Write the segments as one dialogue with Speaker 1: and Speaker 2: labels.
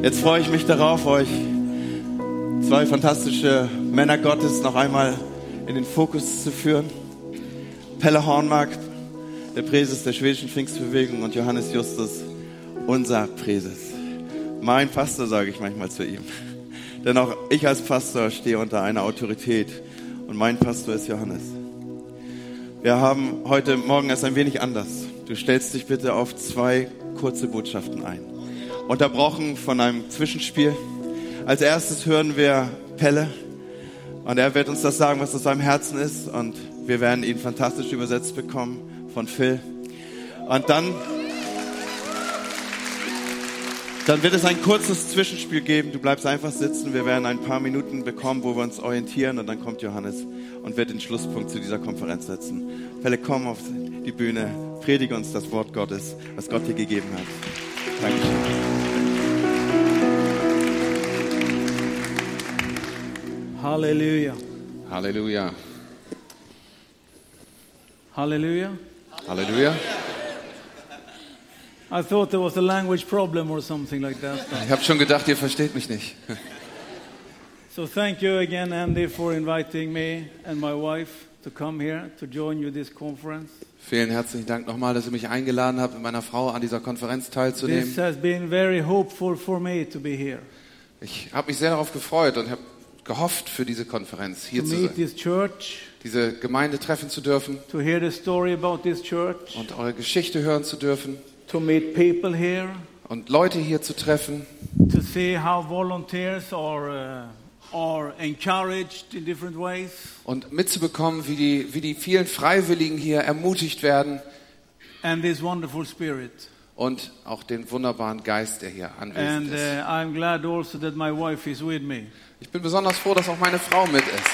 Speaker 1: Jetzt freue ich mich darauf, euch zwei fantastische Männer Gottes noch einmal in den Fokus zu führen. Pelle Hornmark, der Präses der schwedischen Pfingstbewegung und Johannes Justus, unser Präses. Mein Pastor, sage ich manchmal zu ihm. Denn auch ich als Pastor stehe unter einer Autorität und mein Pastor ist Johannes. Wir haben heute Morgen es ein wenig anders. Du stellst dich bitte auf zwei kurze Botschaften ein. Unterbrochen von einem Zwischenspiel. Als erstes hören wir Pelle und er wird uns das sagen, was aus seinem Herzen ist und wir werden ihn fantastisch übersetzt bekommen von Phil. Und dann dann wird es ein kurzes Zwischenspiel geben. Du bleibst einfach sitzen. Wir werden ein paar Minuten bekommen, wo wir uns orientieren. Und dann kommt Johannes und wird den Schlusspunkt zu dieser Konferenz setzen. Fälle, komm auf die Bühne. Predige uns das Wort Gottes, was Gott dir gegeben hat. Dankeschön.
Speaker 2: Halleluja.
Speaker 3: Halleluja.
Speaker 2: Halleluja.
Speaker 3: Halleluja.
Speaker 2: I thought there was a language problem or something like that.
Speaker 3: Ich habe schon gedacht, ihr versteht mich nicht.
Speaker 2: So thank you again, Andy, for inviting me and my wife to come here to join you this conference.
Speaker 3: Vielen herzlichen Dank nochmal, dass ihr mich eingeladen habt, mit meiner Frau an dieser Konferenz teilzunehmen.
Speaker 2: This has been very hopeful for me to be here.
Speaker 3: Ich habe mich sehr darauf gefreut und habe gehofft, für diese Konferenz hier zu sein,
Speaker 2: church,
Speaker 3: diese Gemeinde treffen zu dürfen.
Speaker 2: to hear the story about this church,
Speaker 3: und eure Geschichte hören zu dürfen.
Speaker 2: to meet people here,
Speaker 3: und Leute hier zu treffen.
Speaker 2: to see how volunteers are, uh, are encouraged in different ways.
Speaker 3: und mitzubekommen, wie die, wie die vielen Freiwilligen hier ermutigt werden.
Speaker 2: And this wonderful spirit.
Speaker 3: Und auch den wunderbaren Geist, der hier anwesend
Speaker 2: uh,
Speaker 3: ist.
Speaker 2: Glad also.
Speaker 3: Ich bin besonders froh, dass auch meine Frau mit ist.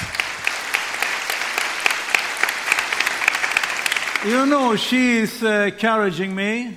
Speaker 2: You know, she is uh, encouraging me,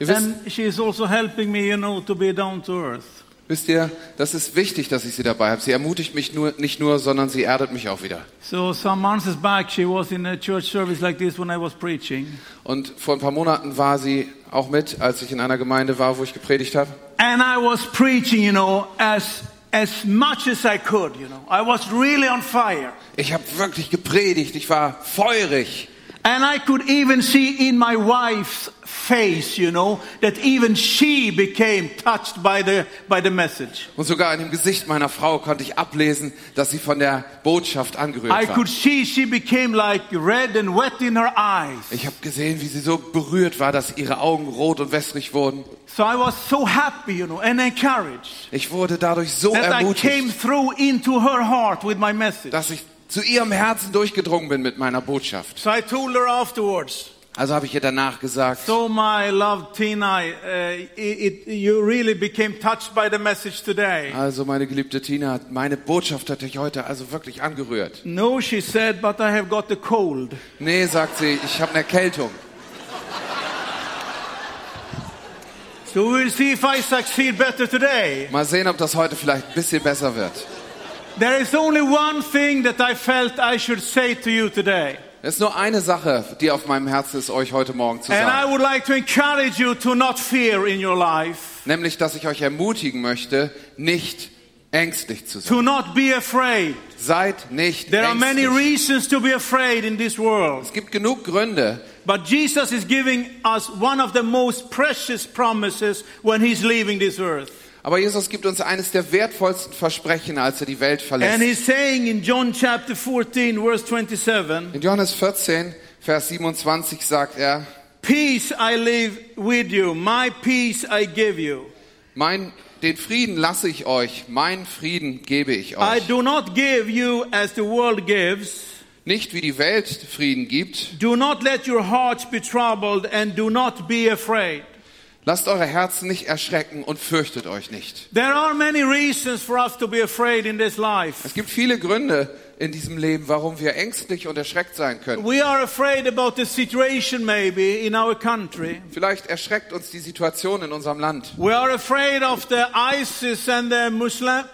Speaker 2: and she is also helping me, you know, to be down to earth.
Speaker 3: Wisst ihr, das ist wichtig, dass ich sie dabei habe. Sie ermutigt mich nur, nicht nur, sondern sie erdet mich auch wieder.
Speaker 2: So some months back, she was in a church service like this when I was preaching,
Speaker 3: Und vor ein paar Monaten war sie auch mit, als ich in einer Gemeinde war, wo ich gepredigt habe.
Speaker 2: and I was preaching, you know, as as much as I could. You know, I was really on fire,
Speaker 3: Ich habe wirklich gepredigt, ich war feurig.
Speaker 2: And I could even see in my wife's face, you know, that even she became touched by the by the message.
Speaker 3: Und sogar in dem Gesicht meiner Frau konnte ich ablesen, dass sie von der Botschaft
Speaker 2: I
Speaker 3: angerührt war.
Speaker 2: could see she became like red and wet in her eyes.
Speaker 3: Ich habe gesehen, wie sie so berührt war, dass ihre Augen rot und wässrig wurden.
Speaker 2: So I was so happy, you know, and encouraged
Speaker 3: Ich wurde dadurch so
Speaker 2: that I came
Speaker 3: ermutigt,
Speaker 2: through into her heart with my message.
Speaker 3: dass ich zu ihrem Herzen durchgedrungen bin mit meiner Botschaft.
Speaker 2: So I told her afterwards,
Speaker 3: Also habe ich ihr danach gesagt,
Speaker 2: so my love Tina, uh, it, it, you really became touched by the message today.
Speaker 3: also meine geliebte Tina, meine Botschaft hat dich heute also wirklich angerührt.
Speaker 2: No, she said, but I have got the cold.
Speaker 3: Nee, sagt sie, ich habe eine Erkältung.
Speaker 2: So we'll see if I succeed better today.
Speaker 3: Mal sehen, ob das heute vielleicht ein bisschen besser wird.
Speaker 2: There is only one thing that I felt I should say to you today.
Speaker 3: Es ist nur eine Sache, die auf meinem Herzen ist, euch heute Morgen zu
Speaker 2: And I
Speaker 3: sagen.
Speaker 2: would like to encourage you to not fear in your life,
Speaker 3: Nämlich, dass ich euch ermutigen möchte, nicht ängstlich zu sein.
Speaker 2: to not be afraid.
Speaker 3: Seid nicht
Speaker 2: There are many
Speaker 3: ängstlich.
Speaker 2: reasons to be afraid in this world.
Speaker 3: Es gibt genug Gründe,
Speaker 2: But Jesus is giving us one of the most precious promises when he's leaving this earth.
Speaker 3: Aber Jesus gibt uns eines der wertvollsten Versprechen, als er die Welt
Speaker 2: And
Speaker 3: verlässt.
Speaker 2: he's saying in John chapter 14, verse 27,
Speaker 3: In Johannes 14, Vers 27 sagt er,
Speaker 2: Peace I live with you, my peace I give you.
Speaker 3: mein, den Frieden lasse ich euch, mein Frieden gebe ich
Speaker 2: I
Speaker 3: euch.
Speaker 2: do not give you as the world gives.
Speaker 3: Nicht wie die Welt Frieden gibt.
Speaker 2: Do not let your hearts be troubled and do not be afraid.
Speaker 3: Lasst eure Herzen nicht erschrecken und fürchtet euch nicht.
Speaker 2: There are many reasons for us to be afraid in this life.
Speaker 3: Es gibt viele Gründe in diesem Leben, warum wir ängstlich und erschreckt sein können.
Speaker 2: We are afraid about the situation maybe in our country.
Speaker 3: Vielleicht erschreckt uns die Situation in unserem Land.
Speaker 2: We are afraid of the ISIS and the Muslim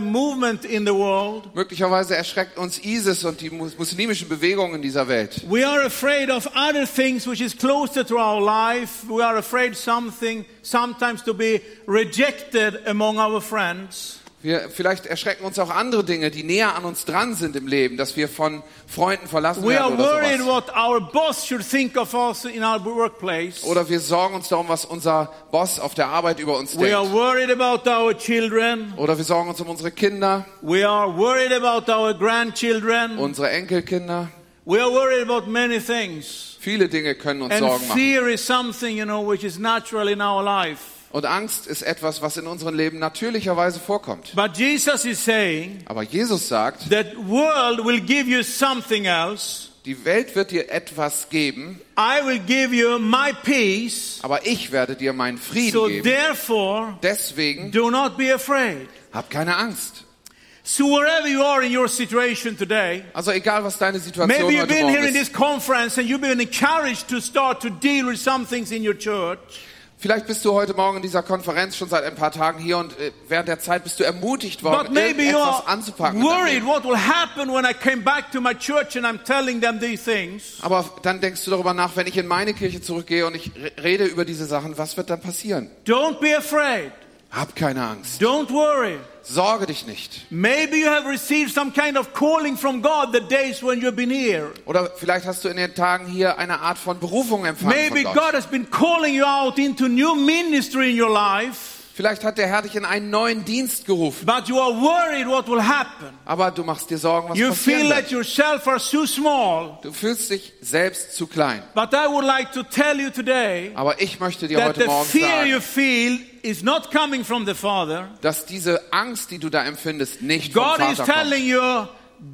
Speaker 2: movement in the world.
Speaker 3: Möglicherweise erschreckt uns ISIS und die mus- muslimischen Bewegungen in dieser Welt.
Speaker 2: We are afraid of other things which is closer to our life. We are afraid something sometimes to be rejected among our friends.
Speaker 3: Wir, vielleicht erschrecken uns auch andere Dinge, die näher an uns dran sind im Leben, dass wir von Freunden verlassen
Speaker 2: We are
Speaker 3: werden oder
Speaker 2: worried
Speaker 3: sowas.
Speaker 2: what our boss should think of us in our workplace.
Speaker 3: Oder wir sorgen uns darum, was unser Boss auf der Arbeit über uns
Speaker 2: We
Speaker 3: denkt.
Speaker 2: worried about our children.
Speaker 3: Oder wir sorgen uns um unsere Kinder,
Speaker 2: We are worried about our grandchildren.
Speaker 3: unsere Enkelkinder.
Speaker 2: We are worried about many things.
Speaker 3: Viele Dinge können uns
Speaker 2: And
Speaker 3: Sorgen machen.
Speaker 2: fear is something, you know, which is natural in our life.
Speaker 3: Und Angst ist etwas, was in unserem Leben natürlicherweise vorkommt.
Speaker 2: But Jesus is saying
Speaker 3: Aber Jesus sagt,
Speaker 2: that world will give you something else.
Speaker 3: die Welt wird dir etwas geben,
Speaker 2: I will give you my peace.
Speaker 3: aber ich werde dir meinen Frieden
Speaker 2: So
Speaker 3: geben.
Speaker 2: therefore,
Speaker 3: Deswegen
Speaker 2: do not be afraid.
Speaker 3: hab keine Angst.
Speaker 2: So wherever you are in your situation today,
Speaker 3: Also egal, was deine Situation
Speaker 2: maybe you've
Speaker 3: heute
Speaker 2: been here
Speaker 3: Morgen
Speaker 2: in
Speaker 3: ist.
Speaker 2: this conference and you've been encouraged to start to deal with some things in your church.
Speaker 3: Vielleicht bist du heute Morgen in dieser Konferenz schon seit ein paar Tagen hier und äh, während der Zeit bist du ermutigt worden,
Speaker 2: are
Speaker 3: anzupacken. in deinem
Speaker 2: worried
Speaker 3: Leben.
Speaker 2: what will happen when I came back to my church and I'm telling them these things.
Speaker 3: Aber dann denkst du darüber nach, wenn ich in meine Kirche zurückgehe und ich re- rede über diese Sachen, was wird dann passieren?
Speaker 2: Don't be afraid.
Speaker 3: Hab keine Angst.
Speaker 2: Don't worry.
Speaker 3: Sorge dich nicht.
Speaker 2: Maybe you have received some kind of calling from God the days when you've been here.
Speaker 3: Oder vielleicht hast du in den Tagen hier eine Art von Berufung empfangen
Speaker 2: Maybe
Speaker 3: von
Speaker 2: God
Speaker 3: Gott.
Speaker 2: has been calling you out into new ministry in your life,
Speaker 3: Vielleicht hat der Herr dich in einen neuen Dienst gerufen.
Speaker 2: but you are worried what will happen.
Speaker 3: Aber du machst dir Sorgen, was
Speaker 2: You
Speaker 3: passieren
Speaker 2: feel
Speaker 3: wird.
Speaker 2: that yourself are too small.
Speaker 3: Du fühlst dich selbst zu klein.
Speaker 2: But I would like to tell you today
Speaker 3: Aber ich möchte dir heute Morgen
Speaker 2: fear you
Speaker 3: sagen,
Speaker 2: feel is not coming from the Father.
Speaker 3: dass diese Angst, die du da empfindest, nicht vom
Speaker 2: God is
Speaker 3: Vater kommt.
Speaker 2: telling you,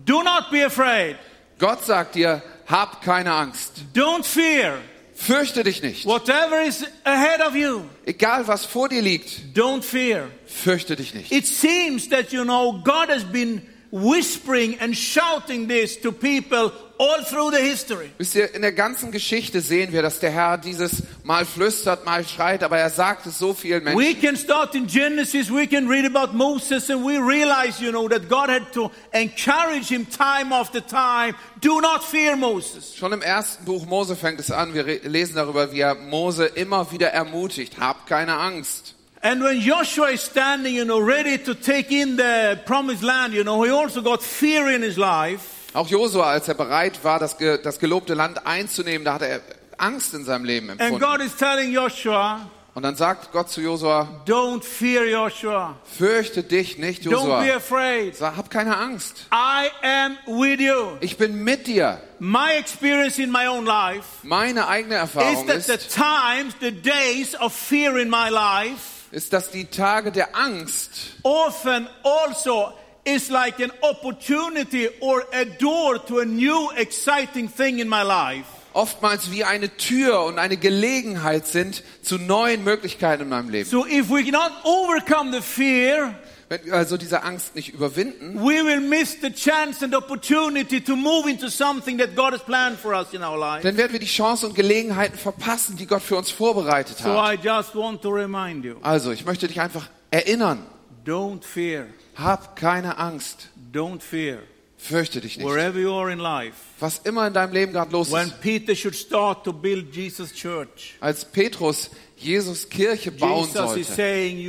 Speaker 2: do not be afraid.
Speaker 3: Gott sagt dir, hab keine Angst.
Speaker 2: Don't fear.
Speaker 3: Fürchte dich nicht.
Speaker 2: Whatever is ahead of you,
Speaker 3: Egal was vor dir liegt,
Speaker 2: don't fear.
Speaker 3: fürchte dich nicht.
Speaker 2: It seems that, you know, God has been whispering and shouting this to people all through the history.
Speaker 3: Wisst ihr, in der ganzen Geschichte sehen wir, dass der Herr dieses mal flüstert, mal schreit, aber er sagt es so vielen
Speaker 2: We
Speaker 3: Menschen.
Speaker 2: can start in Genesis, we can read about Moses, and we realize, you know, that God had to encourage him time after time. Do not fear Moses.
Speaker 3: Schon im ersten Buch Mose fängt es an. Wir lesen darüber, wie er Mose immer wieder ermutigt. Hab keine Angst.
Speaker 2: And when Joshua is standing, you know, ready to take in the promised land, you know, he also got fear in his life.
Speaker 3: Auch Josua, als er bereit war, das, ge das gelobte Land einzunehmen, da hatte er Angst in seinem Leben
Speaker 2: And
Speaker 3: empfunden.
Speaker 2: God is telling Joshua,
Speaker 3: Und dann sagt Gott zu Josua,
Speaker 2: don't fear Joshua.
Speaker 3: fürchte dich nicht,
Speaker 2: Don't be
Speaker 3: Josua.
Speaker 2: afraid.
Speaker 3: Sag, hab keine Angst.
Speaker 2: I am with you.
Speaker 3: Ich bin mit dir.
Speaker 2: My experience in my own life
Speaker 3: Meine eigene
Speaker 2: is
Speaker 3: Erfahrung
Speaker 2: that the
Speaker 3: ist,
Speaker 2: times, the days of fear in my life
Speaker 3: ist, dass die Tage der Angst
Speaker 2: often also is like an opportunity or a door to a new exciting thing in my life.
Speaker 3: oftmals wie eine Tür und eine Gelegenheit sind zu neuen Möglichkeiten in meinem Leben.
Speaker 2: So if we cannot overcome the fear,
Speaker 3: Wenn wir also diese Angst nicht überwinden,
Speaker 2: we will miss the chance and opportunity to move into something that God has planned for us in our life.
Speaker 3: dann werden wir die Chancen und Gelegenheiten verpassen, die Gott für uns vorbereitet
Speaker 2: So
Speaker 3: hat.
Speaker 2: I just want to remind you,
Speaker 3: Also, ich möchte dich einfach erinnern.
Speaker 2: don't fear.
Speaker 3: Hab keine Angst.
Speaker 2: Don't fear.
Speaker 3: Fürchte dich nicht.
Speaker 2: Wherever you are in life.
Speaker 3: Was immer in deinem Leben gerade los
Speaker 2: When
Speaker 3: ist.
Speaker 2: Peter should start to build Jesus' church,
Speaker 3: Als Petrus Jesus Kirche bauen
Speaker 2: Jesus
Speaker 3: sollte,
Speaker 2: saying,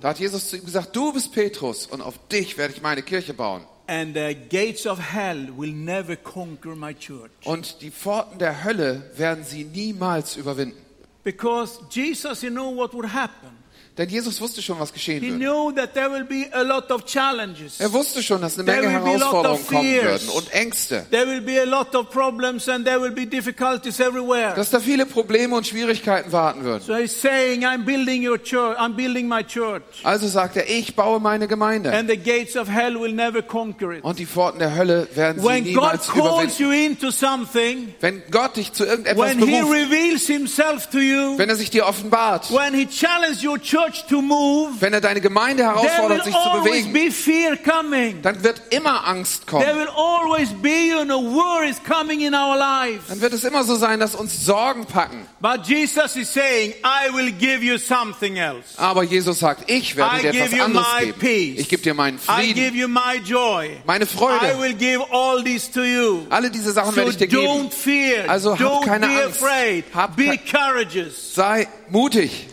Speaker 3: da hat Jesus zu ihm gesagt, du bist Petrus und auf dich werde ich meine Kirche bauen.
Speaker 2: And the gates of hell will never conquer my church.
Speaker 3: Und die Pforten der Hölle werden sie niemals überwinden.
Speaker 2: Because Jesus, you know what would happen.
Speaker 3: Denn Jesus wusste schon, was geschehen
Speaker 2: He
Speaker 3: würde.
Speaker 2: knew that there will be a lot of challenges.
Speaker 3: Er wusste schon, dass eine
Speaker 2: There
Speaker 3: Menge
Speaker 2: will be a lot of
Speaker 3: Herausforderungen kommen würden und Ängste.
Speaker 2: There will be a lot of problems and there will be difficulties everywhere.
Speaker 3: Dass da viele Probleme und Schwierigkeiten warten würden.
Speaker 2: So he's saying, I'm building your church, I'm building my church.
Speaker 3: Also sagt er, ich baue meine Gemeinde.
Speaker 2: And the gates of hell will never conquer it.
Speaker 3: Und die Pforten der Hölle werden sie
Speaker 2: When God
Speaker 3: niemals
Speaker 2: calls
Speaker 3: überwinden.
Speaker 2: you into something,
Speaker 3: Wenn Gott dich zu irgendetwas
Speaker 2: when He
Speaker 3: beruft,
Speaker 2: reveals Himself to you,
Speaker 3: wenn er sich dir offenbart,
Speaker 2: when He challenges your church move,
Speaker 3: wenn er deine Gemeinde
Speaker 2: there
Speaker 3: herausfordert,
Speaker 2: will
Speaker 3: sich zu
Speaker 2: always
Speaker 3: bewegen,
Speaker 2: be fear coming.
Speaker 3: dann wird immer Angst
Speaker 2: There
Speaker 3: kommen.
Speaker 2: will always be, you know, worries coming in our lives.
Speaker 3: Dann wird es immer so sein, dass uns Sorgen packen.
Speaker 2: But Jesus is saying, I will give you something else.
Speaker 3: Aber Jesus sagt, ich werde
Speaker 2: I
Speaker 3: dir
Speaker 2: give
Speaker 3: etwas
Speaker 2: you
Speaker 3: anderes
Speaker 2: my
Speaker 3: geben.
Speaker 2: peace.
Speaker 3: Ich gebe dir meinen
Speaker 2: I give
Speaker 3: Frieden,
Speaker 2: you my joy.
Speaker 3: meine
Speaker 2: I
Speaker 3: Freude.
Speaker 2: will give all this to you.
Speaker 3: Alle diese Sachen
Speaker 2: So
Speaker 3: werde ich dir geben.
Speaker 2: don't fear.
Speaker 3: Also hab
Speaker 2: don't
Speaker 3: keine
Speaker 2: be
Speaker 3: Angst.
Speaker 2: afraid.
Speaker 3: Hab
Speaker 2: be courageous.
Speaker 3: Sei mutig.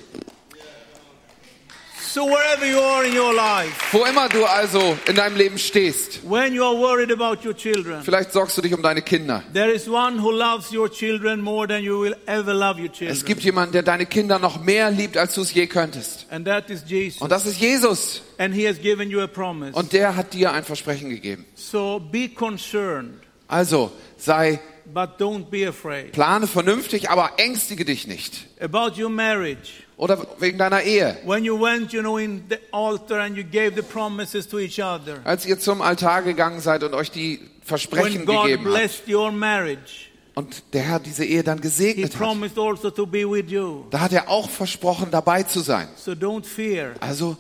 Speaker 2: So wherever you are in your life,
Speaker 3: Wo immer du also in deinem Leben stehst.
Speaker 2: when you are worried about your children,
Speaker 3: Vielleicht sorgst du dich um deine Kinder.
Speaker 2: there is one who loves your children more than you will ever love your
Speaker 3: Es gibt jemanden, der deine Kinder noch mehr liebt, als du es je könntest.
Speaker 2: And that is Jesus.
Speaker 3: Und das ist Jesus.
Speaker 2: And he has given you a promise.
Speaker 3: Und der hat dir ein Versprechen gegeben.
Speaker 2: So be concerned,
Speaker 3: Also sei,
Speaker 2: but don't be afraid.
Speaker 3: plane vernünftig, aber ängstige dich nicht.
Speaker 2: About your marriage.
Speaker 3: Oder wegen deiner Ehe.
Speaker 2: When you went, you know, in the altar and you gave the promises to each other.
Speaker 3: Als ihr zum Altar gegangen seid und euch die Versprechen gegeben habt.
Speaker 2: marriage,
Speaker 3: Und der Herr diese Ehe dann gesegnet hat.
Speaker 2: also.
Speaker 3: Da hat er auch versprochen, dabei zu sein.
Speaker 2: So don't fear.
Speaker 3: Also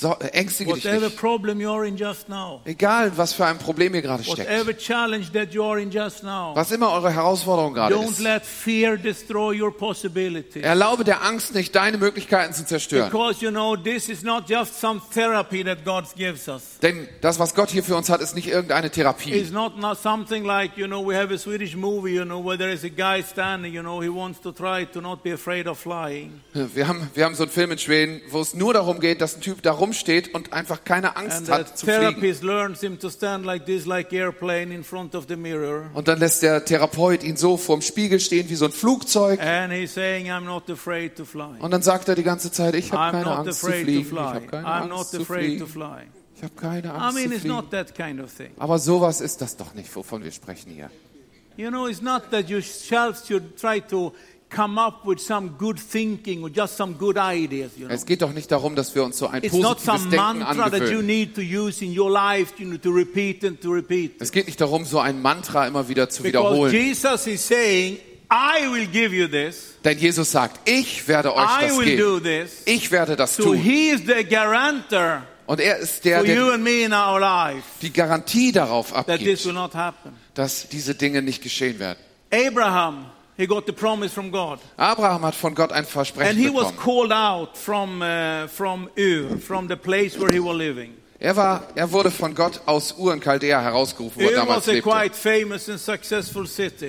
Speaker 3: so, äh, ängstige dich
Speaker 2: Whatever
Speaker 3: nicht.
Speaker 2: problem you're in just now,
Speaker 3: Egal, was für ein Problem ihr gerade steckt.
Speaker 2: whatever challenge that you are in just now,
Speaker 3: Was immer eure Herausforderung gerade
Speaker 2: don't
Speaker 3: ist.
Speaker 2: let fear destroy your possibilities.
Speaker 3: Erlaube der Angst nicht, deine Möglichkeiten zu zerstören.
Speaker 2: Because you know, this is not just some therapy that God gives us.
Speaker 3: Denn das, was Gott hier für uns hat, ist nicht irgendeine Therapie.
Speaker 2: It's not, not something like, you know, we have a Swedish movie, you know, where there is a guy standing, you know, he wants to try to not be afraid of flying.
Speaker 3: Wir haben, wir haben so einen Film in Schweden, wo es nur darum geht, dass ein Typ da rumsteht und einfach keine
Speaker 2: And
Speaker 3: Angst hat zu fliegen.
Speaker 2: like this, like.
Speaker 3: Und dann lässt der Therapeut ihn so vorm Spiegel stehen wie so ein Flugzeug.
Speaker 2: Saying, I'm not afraid to fly.
Speaker 3: Und dann sagt er die ganze Zeit, ich habe keine Angst zu fliegen. Ich habe keine Angst zu fliegen. Ich habe keine
Speaker 2: I
Speaker 3: Angst
Speaker 2: mean,
Speaker 3: zu fliegen.
Speaker 2: that kind of thing.
Speaker 3: Aber sowas ist das doch nicht, wovon wir sprechen hier.
Speaker 2: You know, it's not that you should try to
Speaker 3: Es geht doch nicht darum, dass wir uns so ein
Speaker 2: It's
Speaker 3: positives Denken angewöhnen. Es geht nicht darum, so ein Mantra immer wieder zu
Speaker 2: Because
Speaker 3: wiederholen.
Speaker 2: Jesus is saying, I will give you this.
Speaker 3: Denn Jesus sagt, ich werde euch
Speaker 2: I
Speaker 3: das geben. Ich werde das
Speaker 2: So
Speaker 3: tun.
Speaker 2: he is the guarantor
Speaker 3: Und er ist der, der die Garantie darauf abgibt, dass diese Dinge nicht geschehen werden.
Speaker 2: Abraham, he got the promise from God.
Speaker 3: Abraham hat von Gott ein Versprechen And
Speaker 2: he was called out from, uh, from Ur, from the place where he was living.
Speaker 3: Er, war, er wurde von Gott aus Ur in Chaldea herausgerufen, wo er damals lebte.
Speaker 2: and.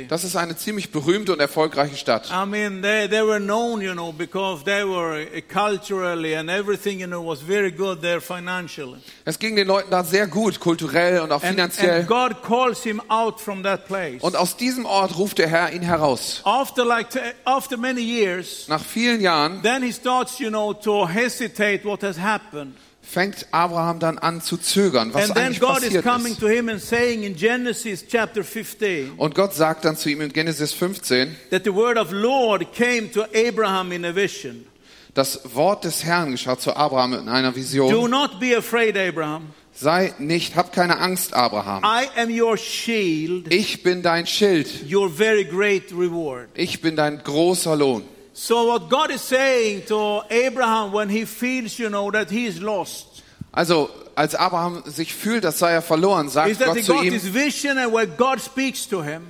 Speaker 3: Das ist eine ziemlich berühmte und erfolgreiche Stadt.
Speaker 2: I mean, they, they were known, you know, because they were uh, culturally and everything, you know, was very good there financially.
Speaker 3: Es ging den Leuten da sehr gut, kulturell und auch
Speaker 2: And,
Speaker 3: finanziell.
Speaker 2: and God calls him out from that place.
Speaker 3: Und aus diesem Ort ruft der Herr ihn heraus.
Speaker 2: After like, after many years,
Speaker 3: Nach vielen Jahren
Speaker 2: then he starts, you know, to hesitate what has happened.
Speaker 3: Fängt Abraham dann an zu zögern, was
Speaker 2: and then
Speaker 3: eigentlich
Speaker 2: God is
Speaker 3: passiert
Speaker 2: coming
Speaker 3: ist.
Speaker 2: to him and saying in Genesis chapter 15
Speaker 3: Und Gott sagt dann zu ihm in Genesis 15,
Speaker 2: that the word of Lord came to Abraham in a vision.
Speaker 3: das Wort des Herrn geschah zu Abraham in einer
Speaker 2: Do
Speaker 3: Vision.
Speaker 2: not be afraid, Abraham.
Speaker 3: Sei nicht, hab keine Angst, Abraham.
Speaker 2: I am your shield,
Speaker 3: Ich bin dein Schild.
Speaker 2: your very great reward.
Speaker 3: Ich bin dein großer Lohn.
Speaker 2: So what God is saying to Abraham when he feels, you know, that he is lost,
Speaker 3: Also, als Abraham sich fühlt, das sei er verloren, sagt Gott zu ihm,
Speaker 2: God speaks to him.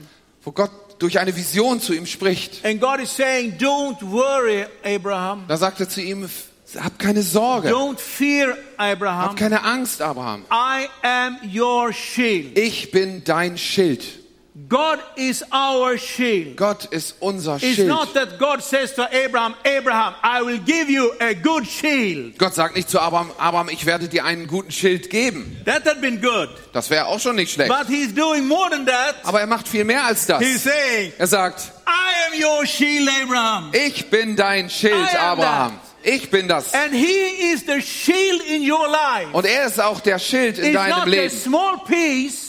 Speaker 3: wo Gott durch eine Vision zu ihm spricht.
Speaker 2: And God is saying, don't worry, Abraham.
Speaker 3: Da sagt er zu ihm, hab keine Sorge,
Speaker 2: Don't fear, Abraham.
Speaker 3: hab keine Angst, Abraham.
Speaker 2: I am your shield.
Speaker 3: Ich bin dein Schild.
Speaker 2: God is our shield.
Speaker 3: Gott ist unser
Speaker 2: It's
Speaker 3: Schild.
Speaker 2: not that God says to Abraham, Abraham, I will give you a good shield.
Speaker 3: Gott sagt nicht zu Abraham, Abraham, ich werde dir einen guten Schild geben.
Speaker 2: That had been good.
Speaker 3: Das wäre auch schon nicht schlecht.
Speaker 2: But he's doing more than that.
Speaker 3: Aber er macht viel mehr als das.
Speaker 2: He's saying,
Speaker 3: Er sagt,
Speaker 2: I am your shield, Abraham.
Speaker 3: ich bin dein Schild, Abraham. Ich bin das.
Speaker 2: And he is the shield in your life.
Speaker 3: Und er ist auch der Schild in
Speaker 2: It's
Speaker 3: deinem
Speaker 2: not a
Speaker 3: Leben.
Speaker 2: small piece.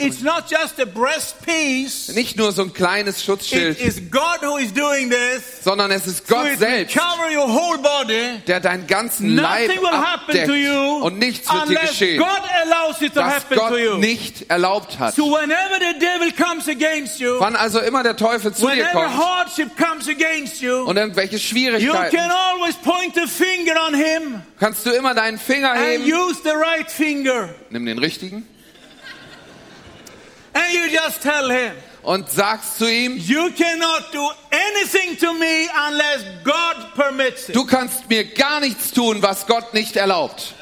Speaker 2: It's not just a breast piece.
Speaker 3: Nicht nur so ein kleines
Speaker 2: It
Speaker 3: Schutzschild,
Speaker 2: is God who is doing this.
Speaker 3: sondern es ist
Speaker 2: So
Speaker 3: Gott
Speaker 2: it will
Speaker 3: selbst,
Speaker 2: cover your whole body.
Speaker 3: der deinen ganzen Leib
Speaker 2: Nothing will happen
Speaker 3: abdeckt
Speaker 2: to you
Speaker 3: und nichts wird dir geschehen,
Speaker 2: God allows it to happen to
Speaker 3: Gott
Speaker 2: you.
Speaker 3: nicht erlaubt hat.
Speaker 2: So whenever the devil comes against you,
Speaker 3: Wann also immer der Teufel zu dir kommt
Speaker 2: hardship comes against you,
Speaker 3: und irgendwelche
Speaker 2: you
Speaker 3: Schwierigkeiten,
Speaker 2: can always point a finger on him
Speaker 3: kannst du immer deinen Finger
Speaker 2: and
Speaker 3: heben,
Speaker 2: use the right finger.
Speaker 3: nimm den richtigen
Speaker 2: And you just tell him,
Speaker 3: und sagst zu ihm,
Speaker 2: you cannot do anything to me unless God permits it.
Speaker 3: du kannst mir gar nichts tun, was Gott nicht erlaubt.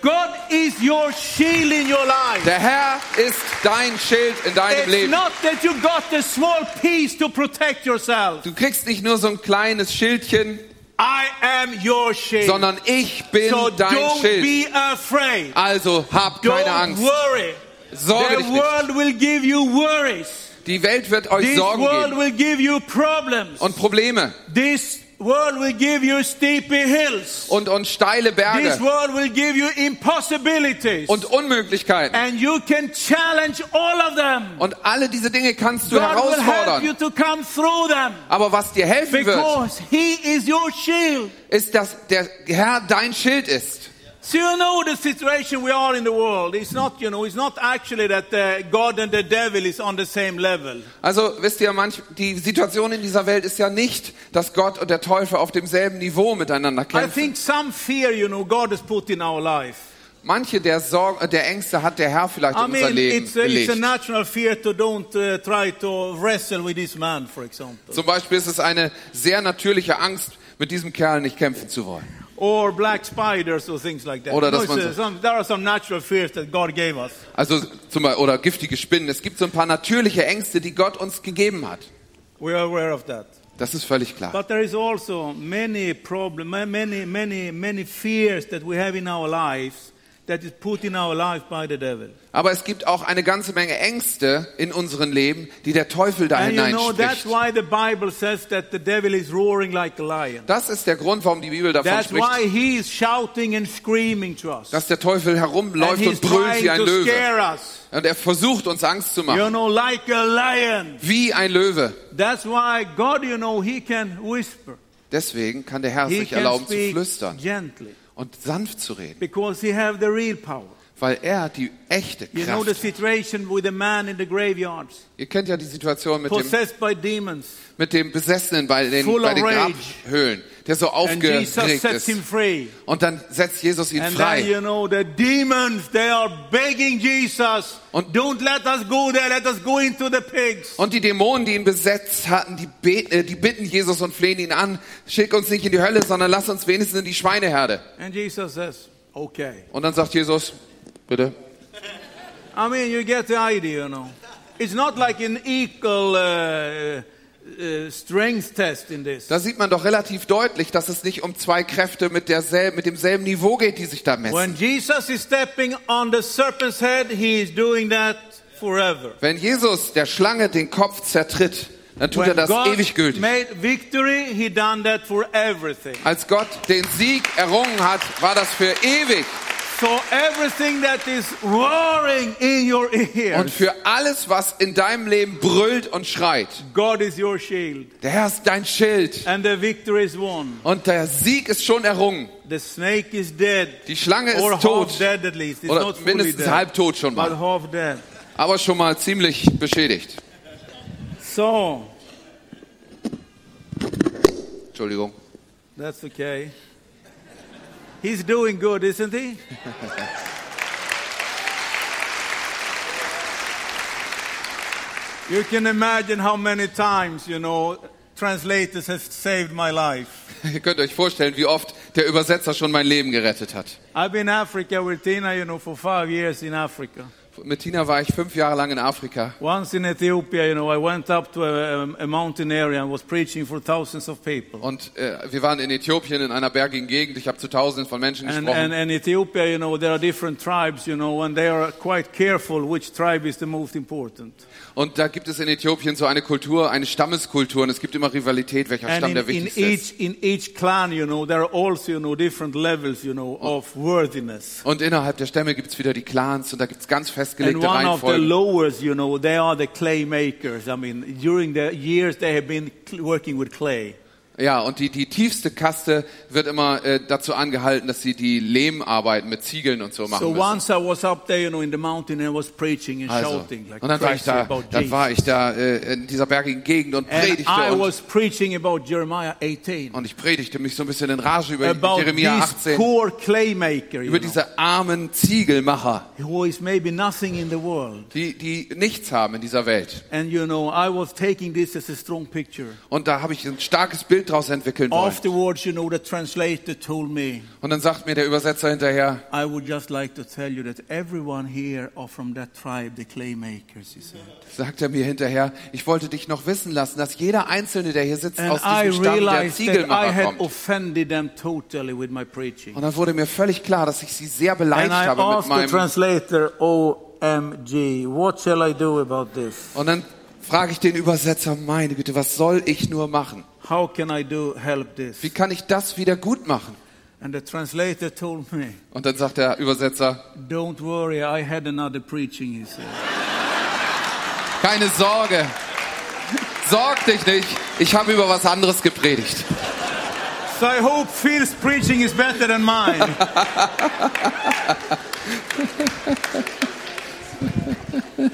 Speaker 2: God is your shield in your life.
Speaker 3: Der Herr ist dein Schild in deinem
Speaker 2: It's
Speaker 3: Leben.
Speaker 2: not that you got a small piece to protect yourself.
Speaker 3: Du kriegst nicht nur so ein kleines Schildchen,
Speaker 2: I am your shield.
Speaker 3: sondern ich bin
Speaker 2: so
Speaker 3: dein
Speaker 2: don't
Speaker 3: Schild.
Speaker 2: be afraid.
Speaker 3: Also hab keine
Speaker 2: Don't
Speaker 3: Angst.
Speaker 2: worry.
Speaker 3: Sorge
Speaker 2: the
Speaker 3: dich nicht.
Speaker 2: world will give you worries.
Speaker 3: Die Welt wird euch
Speaker 2: This
Speaker 3: Sorgen
Speaker 2: world
Speaker 3: geben
Speaker 2: will give you problems.
Speaker 3: und Probleme
Speaker 2: This world will give you steepy hills.
Speaker 3: und, und steile
Speaker 2: This
Speaker 3: Berge
Speaker 2: world will give you impossibilities.
Speaker 3: und Unmöglichkeiten.
Speaker 2: and you can challenge all of them.
Speaker 3: Und alle diese Dinge kannst du
Speaker 2: God will help you
Speaker 3: herausfordern.
Speaker 2: to come through them.
Speaker 3: Aber was dir helfen wird,
Speaker 2: Because He is your shield.
Speaker 3: ist, dass der Herr dein Schild ist.
Speaker 2: So you know the situation we are in the world. It's not, you know, it's not actually that uh, God and the devil is on the same level.
Speaker 3: Also wisst ihr, manch, die Situation in dieser Welt ist ja nicht, dass Gott und der Teufel auf demselben Niveau miteinander
Speaker 2: I
Speaker 3: kämpfen.
Speaker 2: think some fear, you know, God has put in our life.
Speaker 3: Manche der, Sorgen, der Ängste hat der Herr vielleicht
Speaker 2: I
Speaker 3: in unser
Speaker 2: mean,
Speaker 3: Leben
Speaker 2: it's a, it's a
Speaker 3: gelegt.
Speaker 2: natural fear to don't uh, try to wrestle with this man, for example.
Speaker 3: Zum Beispiel ist es eine sehr natürliche Angst, mit diesem Kerl nicht kämpfen zu wollen.
Speaker 2: Or black spiders or things like that.
Speaker 3: Oder dass man so-
Speaker 2: some, there are some natural fears that God gave us.
Speaker 3: Also zum Beispiel, oder giftige Spinnen. Es gibt so ein paar natürliche Ängste, die Gott uns gegeben hat.
Speaker 2: We are aware of that.
Speaker 3: Das ist völlig klar.
Speaker 2: But there is also many problem, many, many, many fears that we have in our lives that is put in our life by the devil.
Speaker 3: Aber es gibt auch eine ganze Menge Ängste in unserem Leben, die der Teufel da
Speaker 2: And you
Speaker 3: hineinspricht.
Speaker 2: why the Bible says that the devil is roaring like a lion.
Speaker 3: Das ist der Grund, warum die Bibel davon
Speaker 2: That's
Speaker 3: spricht,
Speaker 2: why he is shouting and screaming to us.
Speaker 3: dass der Teufel
Speaker 2: And
Speaker 3: herumläuft
Speaker 2: he's
Speaker 3: und brüllt wie
Speaker 2: trying
Speaker 3: ein
Speaker 2: to
Speaker 3: Löwe.
Speaker 2: scare us.
Speaker 3: Und er versucht uns Angst zu
Speaker 2: You
Speaker 3: machen.
Speaker 2: know, like a lion.
Speaker 3: Wie ein Löwe.
Speaker 2: That's why God, you know, he can whisper.
Speaker 3: Deswegen kann der Herr
Speaker 2: He
Speaker 3: sich
Speaker 2: can
Speaker 3: erlauben zu flüstern
Speaker 2: gently
Speaker 3: und sanft zu reden,
Speaker 2: because he have the real power.
Speaker 3: weil er die echte
Speaker 2: You know the
Speaker 3: Kraft
Speaker 2: situation with the man in the graveyards,
Speaker 3: Ihr kennt ja die Situation mit dem,
Speaker 2: by demons.
Speaker 3: mit dem Besessenen bei den,
Speaker 2: Full
Speaker 3: bei den. Grabhöhlen, der so aufgeregt ist. Und dann setzt Jesus ihn
Speaker 2: And then,
Speaker 3: frei.
Speaker 2: you know, the demons, they are begging Jesus,
Speaker 3: Und-
Speaker 2: don't let us go there, let us go into the pigs.
Speaker 3: Und die Dämonen, die ihn besetzt hatten, die, bet, äh, die bitten Jesus und flehen ihn an, schick uns nicht in die Hölle, sondern lass uns wenigstens in die Schweineherde.
Speaker 2: And Jesus says, okay.
Speaker 3: Und dann sagt Jesus, bitte.
Speaker 2: I mean, you get the idea, you know. It's not like an equal uh, uh, strength test in this.
Speaker 3: Da sieht man doch relativ deutlich, dass es nicht um zwei Kräfte mit, derselben, mit demselben Niveau geht, die sich da messen.
Speaker 2: When Jesus is stepping on the serpent's head, he is doing that forever.
Speaker 3: Wenn Jesus der Schlange den Kopf zertritt, dann tut er
Speaker 2: When
Speaker 3: das
Speaker 2: God
Speaker 3: ewig gültig.
Speaker 2: made victory, he done that for everything.
Speaker 3: Als Gott den Sieg errungen hat, war das für ewig.
Speaker 2: So everything that is roaring in your
Speaker 3: Und für alles, was in deinem Leben brüllt und schreit.
Speaker 2: God is your shield.
Speaker 3: Der Herr ist dein Schild.
Speaker 2: And the victory is won.
Speaker 3: Und der Sieg ist schon errungen.
Speaker 2: The snake is dead.
Speaker 3: Die Schlange
Speaker 2: Or
Speaker 3: ist tot.
Speaker 2: half dead at least. It's
Speaker 3: Oder
Speaker 2: not
Speaker 3: mindestens
Speaker 2: dead.
Speaker 3: halbtot schon
Speaker 2: But
Speaker 3: mal.
Speaker 2: half dead.
Speaker 3: Aber schon mal ziemlich beschädigt.
Speaker 2: So,
Speaker 3: Entschuldigung.
Speaker 2: that's okay. He's doing good, isn't he? you can imagine how many times, you know, translators have saved my life.
Speaker 3: Ihr könnt euch vorstellen, wie oft der Übersetzer schon mein Leben gerettet hat.
Speaker 2: I've been in Africa with Tina, you know, for five years in Africa.
Speaker 3: Mit Tina war ich fünf Jahre lang in Afrika.
Speaker 2: Once in Ethiopia, you know, I went up to a, a mountain area and was preaching for thousands of people.
Speaker 3: Und äh, wir waren in Äthiopien in einer bergigen Gegend. Ich habe zu Tausenden von Menschen gesprochen.
Speaker 2: and, and Ethiopia, you know, there are different tribes, you know, and they are quite careful which tribe is the most important.
Speaker 3: Und da gibt es in Äthiopien so eine Kultur, eine Stammeskultur. Und es gibt immer Rivalität, welcher
Speaker 2: And
Speaker 3: Stamm
Speaker 2: in,
Speaker 3: der
Speaker 2: in
Speaker 3: wichtigste ist.
Speaker 2: in each clan, you know, there are also, you know, different levels, you know, of worthiness.
Speaker 3: Und innerhalb der Stämme gibt es wieder die Clans und da gibt es ganz feste
Speaker 2: And
Speaker 3: festgelegte
Speaker 2: one of the
Speaker 3: Reihenfolge.
Speaker 2: lowers, you know, they are the clay makers. I mean, during the years they have been cl- working with clay.
Speaker 3: Ja, und die, die tiefste Kaste wird immer äh, dazu angehalten, dass sie die Lehmarbeiten mit Ziegeln und so machen
Speaker 2: So
Speaker 3: müssen.
Speaker 2: once I was up there, you know, in the mountain and I was preaching and
Speaker 3: Also,
Speaker 2: shouting like
Speaker 3: und dann war ich da, dann war ich da äh, in dieser bergigen Gegend und
Speaker 2: And
Speaker 3: predigte
Speaker 2: I
Speaker 3: und,
Speaker 2: was preaching about Jeremiah 18.
Speaker 3: und ich predigte mich so ein bisschen in Rage über
Speaker 2: About
Speaker 3: Jeremia
Speaker 2: this
Speaker 3: 18,
Speaker 2: poor clay maker, you
Speaker 3: über
Speaker 2: know,
Speaker 3: diese armen Ziegelmacher,
Speaker 2: who is maybe nothing in the world.
Speaker 3: die, die nichts haben in dieser Welt.
Speaker 2: And you know, I was taking this as a strong picture.
Speaker 3: Und da habe ich ein starkes Bild draus entwickeln wollen.
Speaker 2: Afterwards, you know, the translator told me,
Speaker 3: Und dann sagt mir der Übersetzer hinterher,
Speaker 2: I would just like to tell you that everyone here are from that tribe, the clay makers, he said.
Speaker 3: sagt er mir hinterher, ich wollte dich noch wissen lassen, dass jeder Einzelne, der hier sitzt,
Speaker 2: And
Speaker 3: aus
Speaker 2: I
Speaker 3: diesem Stamm der
Speaker 2: I
Speaker 3: Ziegelmacher kommt.
Speaker 2: offended them totally with my preaching.
Speaker 3: Und dann wurde mir völlig klar, dass ich sie sehr
Speaker 2: And
Speaker 3: beleidigt
Speaker 2: I
Speaker 3: habe mit
Speaker 2: asked the
Speaker 3: meinem...
Speaker 2: translator, OMG, what shall I do about this?
Speaker 3: Und dann frage ich den Übersetzer, meine Güte, was soll ich nur machen?
Speaker 2: How can I do help this?
Speaker 3: Wie kann ich das wieder gut machen?
Speaker 2: And the translator told me,
Speaker 3: Und dann sagt der Übersetzer,
Speaker 2: Don't worry, I had another preaching, he said.
Speaker 3: keine Sorge, sorg dich nicht, ich habe über was anderes gepredigt.
Speaker 2: So I hope Phil's preaching is better than mine.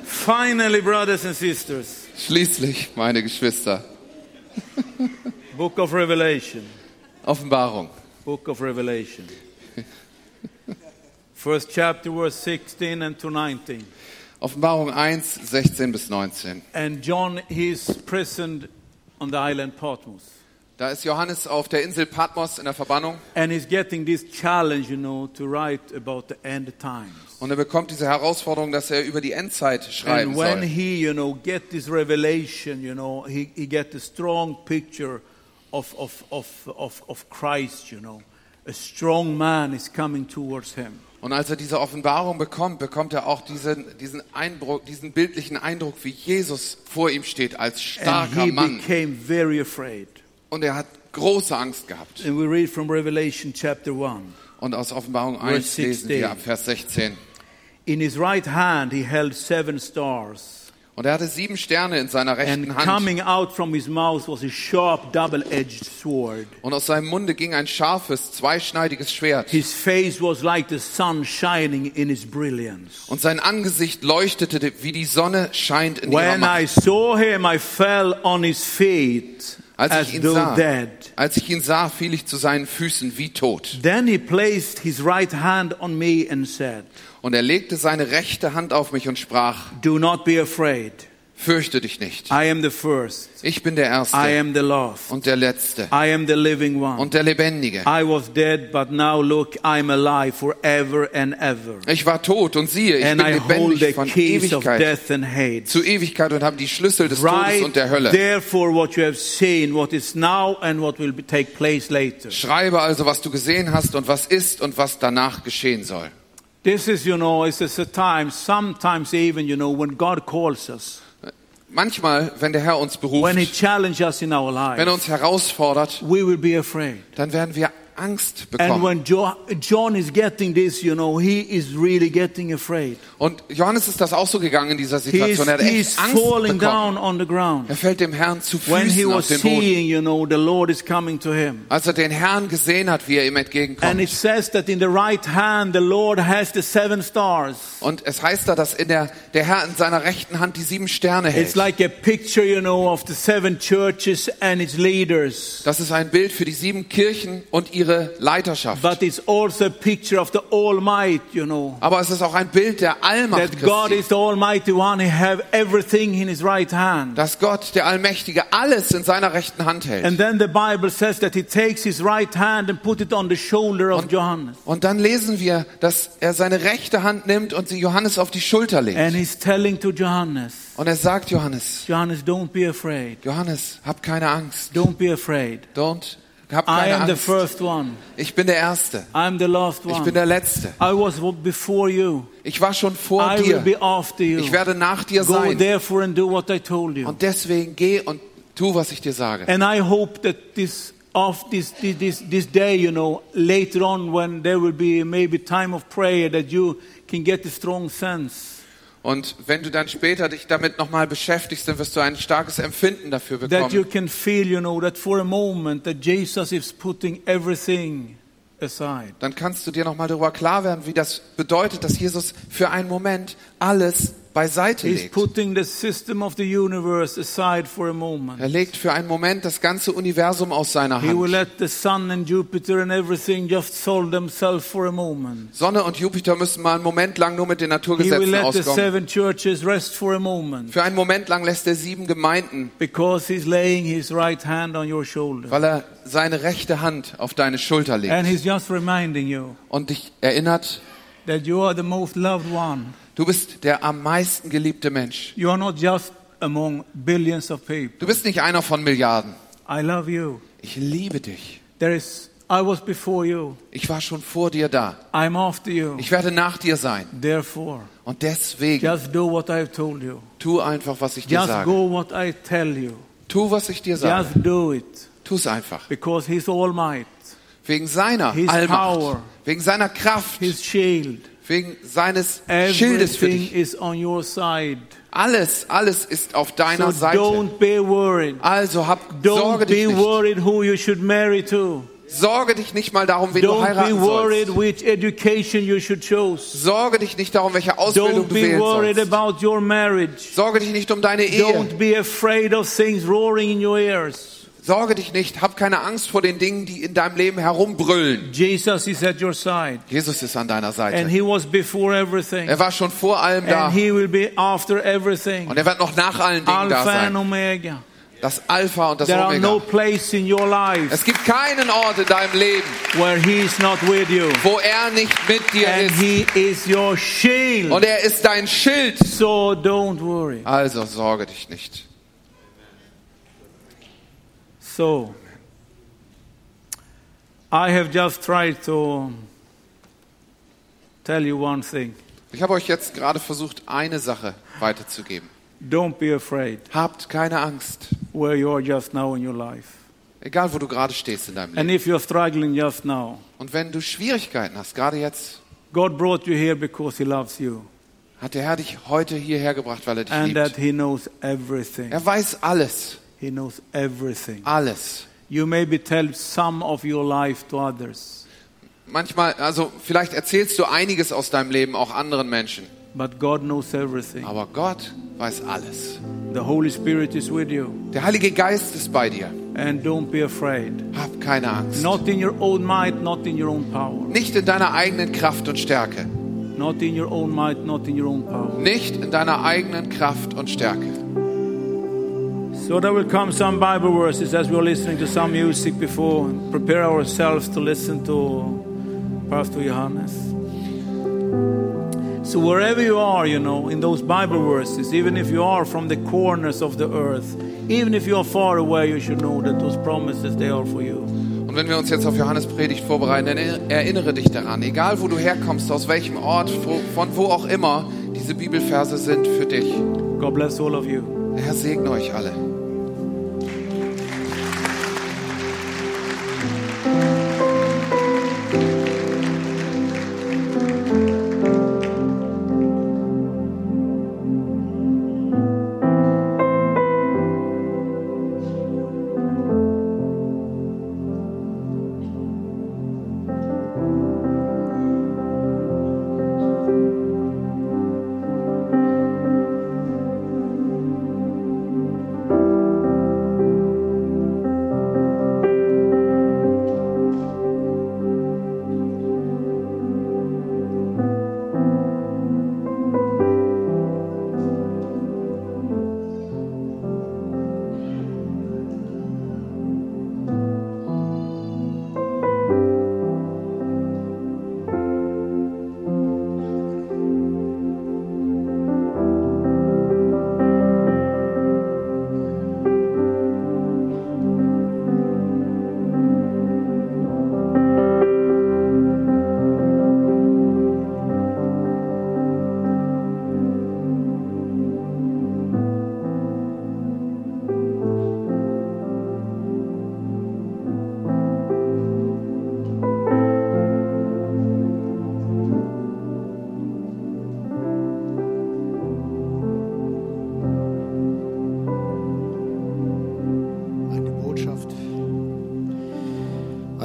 Speaker 2: Finally, brothers and sisters,
Speaker 3: Schließlich, meine Geschwister,
Speaker 2: Book of Revelation.
Speaker 3: Offenbarung.
Speaker 2: Book of Revelation. First chapter, verse 16 and to 19.
Speaker 3: Offenbarung 1, 16 bis 19.
Speaker 2: And John, he's prisoned on the island Patmos.
Speaker 3: Da ist Johannes auf der Insel Patmos in der Verbannung
Speaker 2: And he's getting this challenge, you know, to write about the end times.
Speaker 3: Und er bekommt diese Herausforderung, dass er über die Endzeit schreiben
Speaker 2: And when
Speaker 3: soll.
Speaker 2: he, you know, get this revelation, you know, he, he get a strong picture of, of, of, of, of Christ, you know. A strong man is coming towards him.
Speaker 3: Und als er diese Offenbarung bekommt, bekommt er auch diesen, diesen Eindruck, diesen bildlichen Eindruck, wie Jesus vor ihm steht als
Speaker 2: And
Speaker 3: starker
Speaker 2: he
Speaker 3: Mann.
Speaker 2: became very afraid.
Speaker 3: Und er hat große Angst gehabt.
Speaker 2: And we read from Revelation chapter 1.
Speaker 3: Und aus Offenbarung
Speaker 2: Verse
Speaker 3: 1 lesen
Speaker 2: 16.
Speaker 3: wir ab Vers 16.
Speaker 2: In his right hand he held seven stars.
Speaker 3: Und er hatte sieben Sterne in seiner rechten
Speaker 2: And
Speaker 3: Hand.
Speaker 2: coming out from his mouth was a sharp double-edged sword.
Speaker 3: Und aus seinem Munde ging ein scharfes, zweischneidiges Schwert.
Speaker 2: His face was like the sun shining in his brilliance.
Speaker 3: Und sein Angesicht leuchtete, wie die Sonne scheint in ihrer
Speaker 2: When I
Speaker 3: Macht.
Speaker 2: saw him, I fell on his feet
Speaker 3: Als
Speaker 2: as
Speaker 3: ich ihn sah,
Speaker 2: dead.
Speaker 3: als ich ihn sah, fiel ich zu seinen Füßen wie tot.
Speaker 2: Then he placed his right hand on me and said,
Speaker 3: Und er legte seine rechte Hand auf mich und sprach,
Speaker 2: Do not be afraid.
Speaker 3: Fürchte dich nicht.
Speaker 2: I am the first.
Speaker 3: Ich bin der
Speaker 2: I
Speaker 3: Erste
Speaker 2: am the last.
Speaker 3: und der Letzte
Speaker 2: I am the living one.
Speaker 3: und der Lebendige.
Speaker 2: I was dead, but now look, forever and ever.
Speaker 3: Ich war tot und siehe, ich
Speaker 2: And
Speaker 3: bin
Speaker 2: I
Speaker 3: lebendig von Ewigkeit zu Ewigkeit und habe die Schlüssel des Todes
Speaker 2: Write
Speaker 3: und der Hölle.
Speaker 2: therefore what you have seen, what is now and what will be, take place later.
Speaker 3: Schreibe also, was du gesehen hast und was ist und was danach geschehen soll.
Speaker 2: This is, you know, it's a time, sometimes even, you know, when God calls us,
Speaker 3: Manchmal, wenn der Herr uns beruft,
Speaker 2: when He challenges us in our
Speaker 3: wenn er uns herausfordert,
Speaker 2: we will be afraid.
Speaker 3: dann werden wir Angst
Speaker 2: And
Speaker 3: bekommen.
Speaker 2: when jo- John is getting this, you know, he is really getting afraid.
Speaker 3: Und Johannes ist das auch so gegangen in dieser Situation. Er hat echt Angst
Speaker 2: falling
Speaker 3: bekommen.
Speaker 2: down on the ground.
Speaker 3: Er fällt dem Herrn zu
Speaker 2: When he
Speaker 3: Füßen auf
Speaker 2: was
Speaker 3: den Boden.
Speaker 2: seeing, you know, the Lord is coming to him.
Speaker 3: Als er den Herrn gesehen hat, wie er ihm
Speaker 2: And it
Speaker 3: entgegenkommt.
Speaker 2: says that in the right hand, the Lord has the seven stars.
Speaker 3: Und es heißt da, dass in der, der Herr in seiner rechten Hand die sieben Sterne
Speaker 2: It's
Speaker 3: hält.
Speaker 2: like a picture, you know, of the seven churches and its leaders.
Speaker 3: Das ist ein Bild für die sieben Kirchen und ihre Leiterschaft.
Speaker 2: But it's also a picture of the Almighty, you know.
Speaker 3: Aber es ist auch ein Bild der Allmacht
Speaker 2: That God is the Almighty One. He have everything in His right hand.
Speaker 3: Dass Gott, der Allmächtige, alles in seiner rechten Hand hält.
Speaker 2: And then the Bible says that He takes His right hand and put it on the shoulder of Johannes.
Speaker 3: Und dann lesen wir, dass er seine rechte Hand nimmt und sie Johannes auf die Schulter legt.
Speaker 2: And He's telling to Johannes,
Speaker 3: Und er sagt Johannes,
Speaker 2: Johannes, don't be afraid.
Speaker 3: Johannes, hab keine Angst.
Speaker 2: Don't be afraid.
Speaker 3: Don't, hab
Speaker 2: I
Speaker 3: keine
Speaker 2: am the
Speaker 3: Angst.
Speaker 2: first one.
Speaker 3: Ich bin der Erste.
Speaker 2: I'm the last
Speaker 3: Ich bin
Speaker 2: one.
Speaker 3: der Letzte.
Speaker 2: I was before you.
Speaker 3: Ich war schon vor
Speaker 2: I will
Speaker 3: dir.
Speaker 2: be after you.
Speaker 3: Ich werde nach dir
Speaker 2: Go
Speaker 3: sein.
Speaker 2: therefore and do what I told you.
Speaker 3: Und deswegen geh und tu, was ich dir sage.
Speaker 2: And I hope that this of this, this this day, you know, later on when there will be maybe time of prayer, that you can get a strong sense
Speaker 3: Und wenn du dann später dich damit nochmal beschäftigst, dann wirst du ein starkes Empfinden dafür
Speaker 2: That you
Speaker 3: bekommen.
Speaker 2: can feel, you know, that for a moment that Jesus is putting everything aside.
Speaker 3: Dann kannst du dir nochmal darüber klar werden, wie das bedeutet, dass Jesus für einen Moment alles beiseite
Speaker 2: He's
Speaker 3: legt.
Speaker 2: putting the system of the universe aside for a moment.
Speaker 3: Er legt für einen Moment das ganze Universum aus seiner
Speaker 2: He will
Speaker 3: Hand.
Speaker 2: let the sun and Jupiter and everything just solve themselves for a moment.
Speaker 3: Sonne und Jupiter müssen mal einen Moment lang nur mit den
Speaker 2: He will
Speaker 3: Naturgesetzen
Speaker 2: let the
Speaker 3: auskommen.
Speaker 2: seven churches rest for a moment
Speaker 3: Für einen Moment lang lässt er sieben Gemeinden,
Speaker 2: because he's laying his right hand on your shoulder.
Speaker 3: weil er seine rechte Hand auf deine Schulter
Speaker 2: And
Speaker 3: legt
Speaker 2: he's just reminding you
Speaker 3: und dich erinnert, du bist der am meisten geliebte Mensch.
Speaker 2: You are not just among billions of people.
Speaker 3: Du bist nicht einer von Milliarden.
Speaker 2: I love you.
Speaker 3: Ich liebe dich.
Speaker 2: There is I was before you.
Speaker 3: Ich war schon vor dir da.
Speaker 2: I'm after you.
Speaker 3: Ich werde nach dir sein.
Speaker 2: Therefore,
Speaker 3: Und deswegen
Speaker 2: just do what I've told you.
Speaker 3: tu einfach, was ich dir
Speaker 2: Just
Speaker 3: sage.
Speaker 2: go what I tell you.
Speaker 3: Tu, was ich dir sage.
Speaker 2: Just do it.
Speaker 3: Tu es einfach.
Speaker 2: Because He's all might,
Speaker 3: Wegen seiner
Speaker 2: His
Speaker 3: Allmacht.
Speaker 2: power.
Speaker 3: Wegen seiner Kraft.
Speaker 2: His shield.
Speaker 3: Wegen seines Schildes für
Speaker 2: Everything
Speaker 3: dich.
Speaker 2: is on your side.
Speaker 3: Alles, alles ist auf deiner
Speaker 2: So
Speaker 3: Seite.
Speaker 2: don't be worried.
Speaker 3: Also hab Sorge
Speaker 2: Don't
Speaker 3: dich
Speaker 2: be
Speaker 3: nicht.
Speaker 2: worried who you should marry to.
Speaker 3: Sorge dich nicht mal darum, wen du
Speaker 2: Don't be
Speaker 3: heiraten
Speaker 2: worried
Speaker 3: sollst.
Speaker 2: which education you should choose.
Speaker 3: Sorge dich nicht darum, welche Ausbildung
Speaker 2: Don't
Speaker 3: du
Speaker 2: be
Speaker 3: wählen
Speaker 2: worried
Speaker 3: sollst.
Speaker 2: about your marriage.
Speaker 3: Sorge dich nicht um deine Ehe.
Speaker 2: Don't be afraid of things roaring in your ears.
Speaker 3: Sorge dich nicht. Hab keine Angst vor den Dingen, die in deinem Leben herumbrüllen.
Speaker 2: Jesus is at your side.
Speaker 3: Jesus ist an deiner
Speaker 2: And
Speaker 3: Seite.
Speaker 2: he was before everything.
Speaker 3: Er war schon vor allem da.
Speaker 2: And he will be after everything.
Speaker 3: Und er wird noch nach allen Dingen da
Speaker 2: Alpha and
Speaker 3: sein.
Speaker 2: Omega.
Speaker 3: Das Alpha und das
Speaker 2: There are no
Speaker 3: Omega.
Speaker 2: place in your life
Speaker 3: Es gibt keinen Ort in deinem Leben,
Speaker 2: where he is not with you.
Speaker 3: wo er nicht mit dir
Speaker 2: And
Speaker 3: ist.
Speaker 2: he is your shield.
Speaker 3: Und er ist dein Schild.
Speaker 2: So don't worry.
Speaker 3: Also sorge dich nicht.
Speaker 2: So, I have just tried to tell you one thing.
Speaker 3: Ich habe euch jetzt gerade versucht, eine Sache weiterzugeben.
Speaker 2: Don't be afraid
Speaker 3: Habt keine Angst.
Speaker 2: where you are just now in your life.
Speaker 3: Egal, wo du gerade stehst in deinem Leben.
Speaker 2: And if you're struggling just now,
Speaker 3: Und wenn du Schwierigkeiten hast, gerade jetzt,
Speaker 2: God brought you here because He loves you
Speaker 3: hat der Herr dich heute hierher gebracht, weil er dich
Speaker 2: and that
Speaker 3: liebt.
Speaker 2: He knows everything.
Speaker 3: Er weiß alles.
Speaker 2: He knows everything.
Speaker 3: Alles.
Speaker 2: You maybe tell some of your life to others,
Speaker 3: Manchmal, also vielleicht erzählst du einiges aus deinem Leben auch anderen Menschen.
Speaker 2: but God knows everything.
Speaker 3: Aber Gott weiß alles.
Speaker 2: The Holy Spirit is with you.
Speaker 3: Der Heilige Geist ist bei dir.
Speaker 2: And don't be afraid.
Speaker 3: Hab keine Angst.
Speaker 2: Not in your own might, not in your own power.
Speaker 3: Nicht in deiner eigenen Kraft und Stärke.
Speaker 2: Not in your own might, not in your own power.
Speaker 3: Nicht in deiner eigenen Kraft und Stärke.
Speaker 2: So there will come some Bible verses as we are listening to some music before. Prepare ourselves to listen to Pastor Johannes. So wherever you are, you know, in those Bible verses, even if you are from the corners of the earth, even if you are far away, you should know that those promises they are for you.
Speaker 3: Und wenn wir uns jetzt auf Johannes Predigt vorbereiten, dann erinnere dich daran, egal wo du herkommst, aus welchem Ort, von wo auch immer, diese Bibelverse sind für dich.
Speaker 2: God bless all of you.
Speaker 3: Der Herr segne euch alle.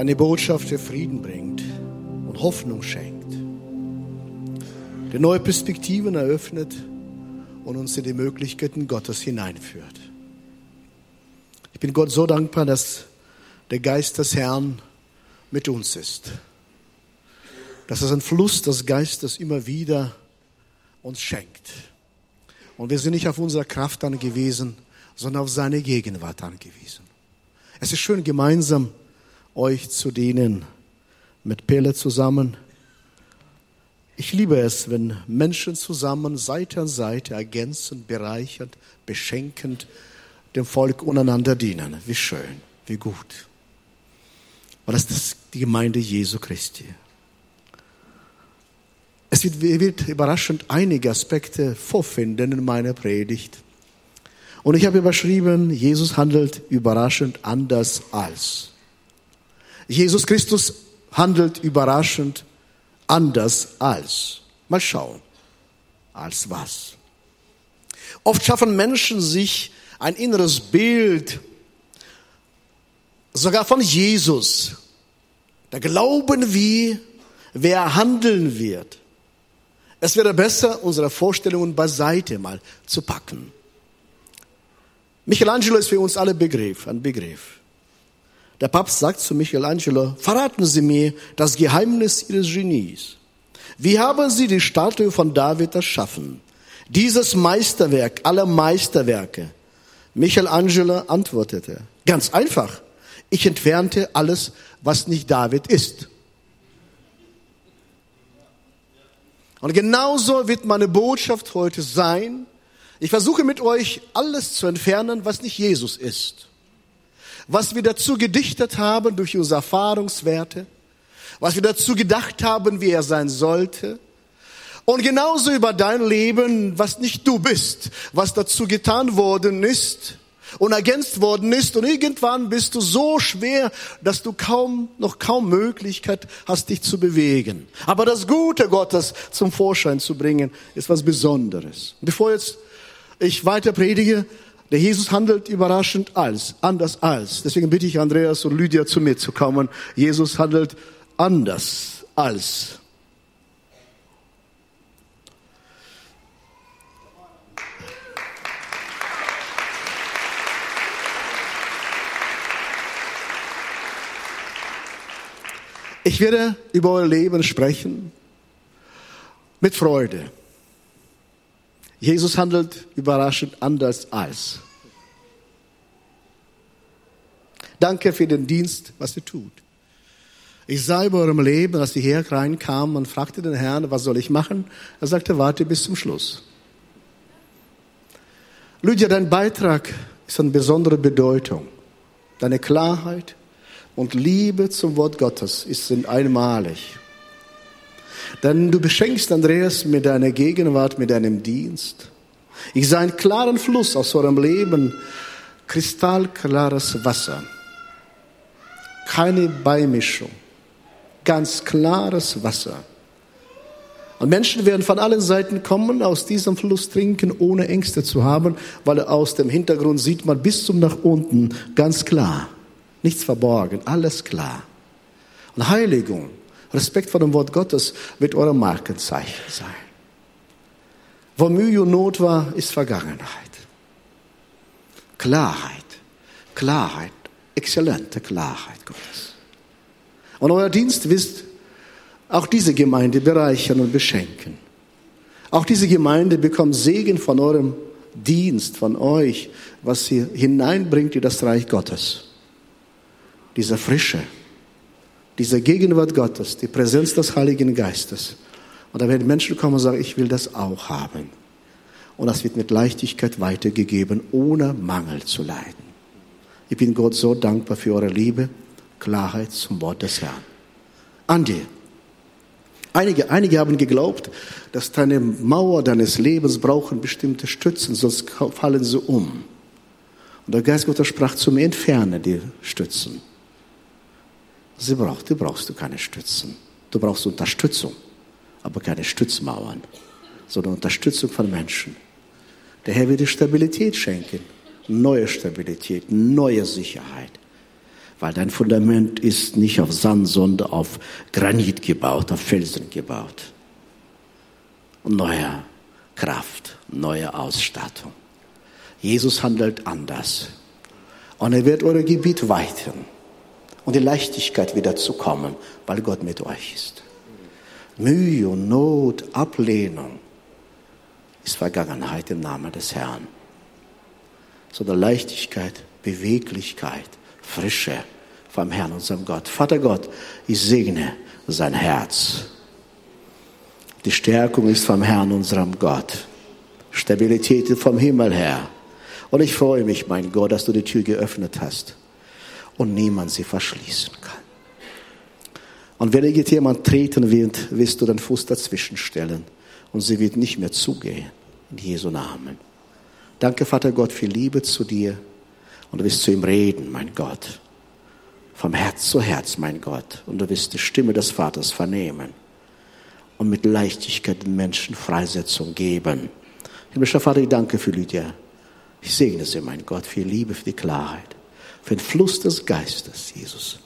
Speaker 4: Eine Botschaft, die Frieden bringt und Hoffnung schenkt. Die neue Perspektiven eröffnet und uns in die Möglichkeiten Gottes hineinführt. Ich bin Gott so dankbar, dass der Geist des Herrn mit uns ist. Dass es ein Fluss des Geistes immer wieder uns schenkt. Und wir sind nicht auf unsere Kraft angewiesen, sondern auf seine Gegenwart angewiesen. Es ist schön, gemeinsam euch zu dienen, mit Pelle zusammen. Ich liebe es, wenn Menschen zusammen Seite an Seite ergänzend, bereichernd, beschenkend dem Volk untereinander dienen. Wie schön, wie gut. Und das ist die Gemeinde Jesu Christi. Es wird, wird überraschend einige Aspekte vorfinden in meiner Predigt. Und ich habe überschrieben, Jesus handelt überraschend anders als. Jesus Christus handelt überraschend anders als. Mal schauen. Als was? Oft schaffen Menschen sich ein inneres Bild, sogar von Jesus. Da glauben wir, wer handeln wird. Es wäre besser, unsere Vorstellungen beiseite mal zu packen. Michelangelo ist für uns alle Begriff, ein Begriff. Der Papst sagt zu Michelangelo, verraten Sie mir das Geheimnis Ihres Genies. Wie haben Sie die Statue von David erschaffen? Dieses Meisterwerk aller Meisterwerke. Michelangelo antwortete, ganz einfach. Ich entfernte alles, was nicht David ist. Und genauso wird meine Botschaft heute sein. Ich versuche mit euch alles zu entfernen, was nicht Jesus ist was wir dazu gedichtet haben durch unsere Erfahrungswerte, was wir dazu gedacht haben, wie er sein sollte. Und genauso über dein Leben, was nicht du bist, was dazu getan worden ist und ergänzt worden ist. Und irgendwann bist du so schwer, dass du kaum, noch kaum Möglichkeit hast, dich zu bewegen. Aber das Gute Gottes zum Vorschein zu bringen, ist was Besonderes. Bevor jetzt ich weiter predige, der Jesus handelt überraschend als, anders als. Deswegen bitte ich Andreas und Lydia zu mir zu kommen. Jesus handelt anders als. Ich werde über euer Leben sprechen mit Freude. Jesus handelt überraschend anders als. Danke für den Dienst, was ihr tut. Ich sah über eurem Leben, als ihr hier reinkam und fragte den Herrn, was soll ich machen? Er sagte, warte bis zum Schluss. Lydia, dein Beitrag ist von besonderer Bedeutung. Deine Klarheit und Liebe zum Wort Gottes ist einmalig. Denn du beschenkst Andreas mit deiner Gegenwart, mit deinem Dienst. Ich sah einen klaren Fluss aus eurem Leben, kristallklares Wasser. Keine Beimischung, ganz klares Wasser. Und Menschen werden von allen Seiten kommen, aus diesem Fluss trinken, ohne Ängste zu haben, weil aus dem Hintergrund sieht man bis zum nach unten ganz klar. Nichts verborgen, alles klar. Und Heiligung Respekt vor dem Wort Gottes wird euer Markenzeichen sein. Wo Mühe und Not war, ist Vergangenheit. Klarheit, Klarheit, exzellente Klarheit Gottes. Und euer Dienst wisst, auch diese Gemeinde bereichern und beschenken. Auch diese Gemeinde bekommt Segen von eurem Dienst, von euch, was sie hineinbringt in das Reich Gottes. Diese Frische, diese Gegenwart Gottes, die Präsenz des Heiligen Geistes. Und da werden Menschen kommen und sagen, ich will das auch haben. Und das wird mit Leichtigkeit weitergegeben, ohne Mangel zu leiden. Ich bin Gott so dankbar für eure Liebe, Klarheit zum Wort des Herrn. Andi, einige, einige haben geglaubt, dass deine Mauer deines Lebens brauchen bestimmte Stützen, sonst fallen sie um. Und der Geist Gottes sprach zu mir, entferne die Stützen. Sie braucht, du brauchst du keine Stützen. Du brauchst Unterstützung, aber keine Stützmauern, sondern Unterstützung von Menschen. Der Herr wird dir Stabilität schenken, neue Stabilität, neue Sicherheit. weil dein Fundament ist nicht auf Sand, sondern auf Granit gebaut, auf Felsen gebaut. Und neue Kraft, neue Ausstattung. Jesus handelt anders. Und er wird euer Gebiet weiten und die Leichtigkeit wieder zu kommen, weil Gott mit euch ist. Mühe und Not, Ablehnung ist Vergangenheit im Namen des Herrn. Sondern Leichtigkeit, Beweglichkeit, Frische vom Herrn, unserem Gott. Vater Gott, ich segne sein Herz. Die Stärkung ist vom Herrn, unserem Gott. Stabilität vom Himmel her. Und ich freue mich, mein Gott, dass du die Tür geöffnet hast und niemand sie verschließen kann. Und wenn irgendjemand treten wird, wirst du den Fuß dazwischen stellen und sie wird nicht mehr zugehen. In Jesu Namen. Danke, Vater Gott, für Liebe zu dir und du wirst zu ihm reden, mein Gott. Vom Herz zu Herz, mein Gott. Und du wirst die Stimme des Vaters vernehmen und mit Leichtigkeit den Menschen Freisetzung geben. Himmlischer Vater, ich danke für Lydia. Ich segne sie, mein Gott, für Liebe, für die Klarheit, für den Fluss des Geistes, Jesus.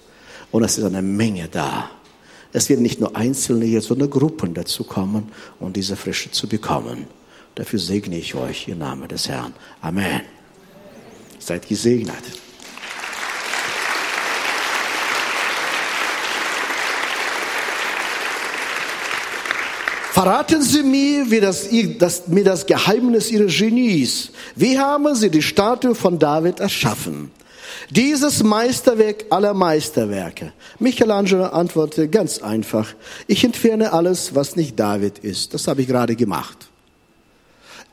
Speaker 4: Und es ist eine Menge da. Es werden nicht nur Einzelne jetzt, sondern Gruppen dazu kommen, um diese Frische zu bekommen. Dafür segne ich euch im Namen des Herrn. Amen. Seid gesegnet. Verraten Sie mir, wie das, das, mir das Geheimnis Ihres Genies. Wie haben Sie die Statue von David erschaffen? Dieses Meisterwerk aller Meisterwerke. Michelangelo antwortete ganz einfach. Ich entferne alles, was nicht David ist. Das habe ich gerade gemacht.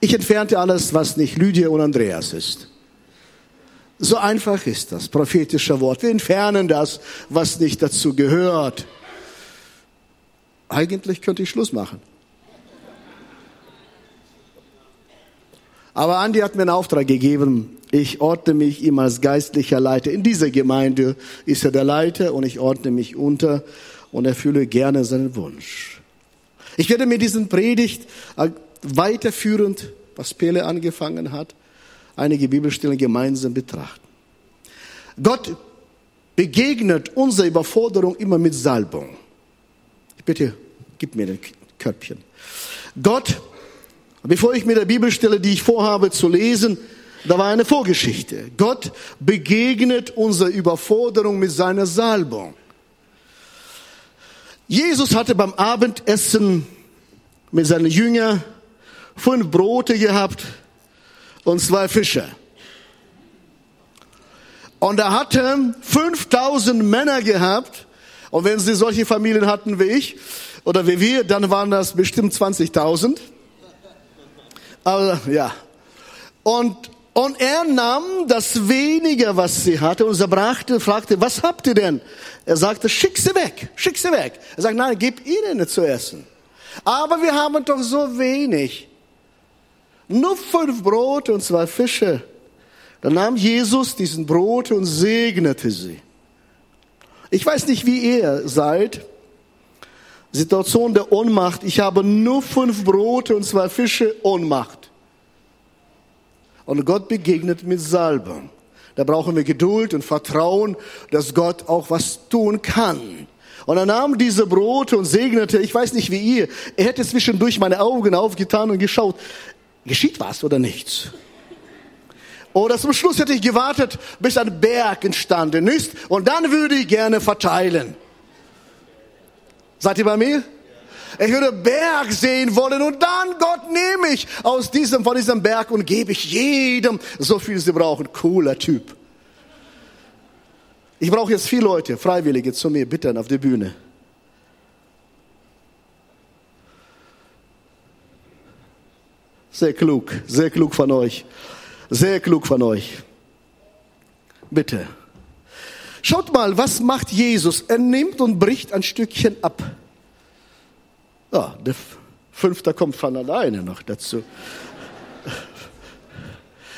Speaker 4: Ich entfernte alles, was nicht Lydia und Andreas ist. So einfach ist das prophetische Wort. Wir entfernen das, was nicht dazu gehört. Eigentlich könnte ich Schluss machen. Aber Andi hat mir einen Auftrag gegeben. Ich ordne mich ihm als geistlicher Leiter. In dieser Gemeinde ist er der Leiter und ich ordne mich unter und erfülle gerne seinen Wunsch. Ich werde mir diesen Predigt äh, weiterführend, was Pele angefangen hat, einige Bibelstellen gemeinsam betrachten. Gott begegnet unserer Überforderung immer mit Salbung. Bitte, gib mir den Köpfchen. Gott Bevor ich mit der Bibelstelle, die ich vorhabe zu lesen, da war eine Vorgeschichte. Gott begegnet unserer Überforderung mit seiner Salbung. Jesus hatte beim Abendessen mit seinen Jüngern fünf Brote gehabt und zwei Fische. Und er hatte 5000 Männer gehabt. Und wenn sie solche Familien hatten wie ich oder wie wir, dann waren das bestimmt 20.000. Aber, ja. Und, und er nahm das wenige, was sie hatte, und er brachte, fragte, was habt ihr denn? Er sagte, schick sie weg, schick sie weg. Er sagt, nein, gib ihnen zu essen. Aber wir haben doch so wenig. Nur fünf Brote und zwei Fische. Dann nahm Jesus diesen Brote und segnete sie. Ich weiß nicht, wie ihr seid. Situation der Ohnmacht. Ich habe nur fünf Brote und zwei Fische, Ohnmacht. Und Gott begegnet mit Salbung. Da brauchen wir Geduld und Vertrauen, dass Gott auch was tun kann. Und er nahm diese Brote und segnete, ich weiß nicht wie ihr, er hätte zwischendurch meine Augen aufgetan und geschaut, geschieht was oder nichts? Oder zum Schluss hätte ich gewartet, bis ein Berg entstanden ist und dann würde ich gerne verteilen. Seid ihr bei mir? Ich würde Berg sehen wollen und dann, Gott, nehme ich aus diesem, von diesem Berg und gebe ich jedem so viel sie brauchen. Cooler Typ. Ich brauche jetzt vier Leute, Freiwillige zu mir, bitte auf die Bühne. Sehr klug, sehr klug von euch. Sehr klug von euch. Bitte. Schaut mal, was macht Jesus? Er nimmt und bricht ein Stückchen ab. Ja, der Fünfte kommt von alleine noch dazu.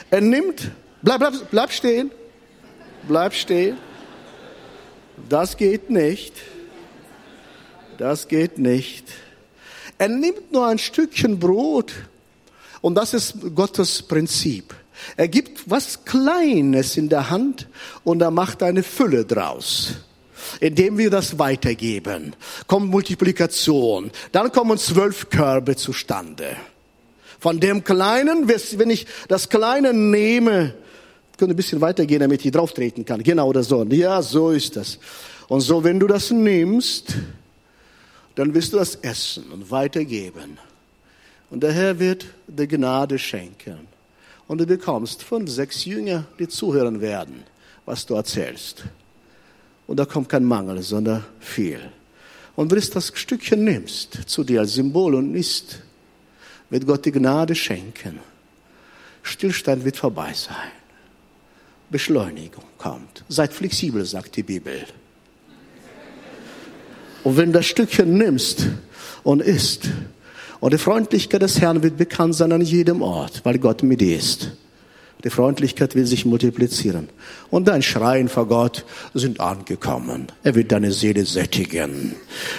Speaker 4: Er nimmt, bleib, bleib, bleib stehen, bleib stehen. Das geht nicht. Das geht nicht. Er nimmt nur ein Stückchen Brot und das ist Gottes Prinzip. Er gibt was Kleines in der Hand und er macht eine Fülle draus. Indem wir das weitergeben, kommt Multiplikation. Dann kommen zwölf Körbe zustande. Von dem Kleinen, wenn ich das Kleine nehme, könnte ein bisschen weitergehen, damit ich drauf treten kann. Genau oder so. Ja, so ist das. Und so, wenn du das nimmst, dann wirst du das essen und weitergeben. Und der Herr wird dir Gnade schenken. Und du bekommst fünf, sechs Jünger, die zuhören werden, was du erzählst. Und da kommt kein Mangel, sondern viel. Und wenn du das Stückchen nimmst, zu dir als Symbol und isst, wird Gott die Gnade schenken. Stillstand wird vorbei sein. Beschleunigung kommt. Seid flexibel, sagt die Bibel. Und wenn du das Stückchen nimmst und isst, und die Freundlichkeit des Herrn wird bekannt sein an jedem Ort, weil Gott mit dir ist. Die Freundlichkeit will sich multiplizieren. Und dein Schreien vor Gott sind angekommen. Er wird deine Seele sättigen.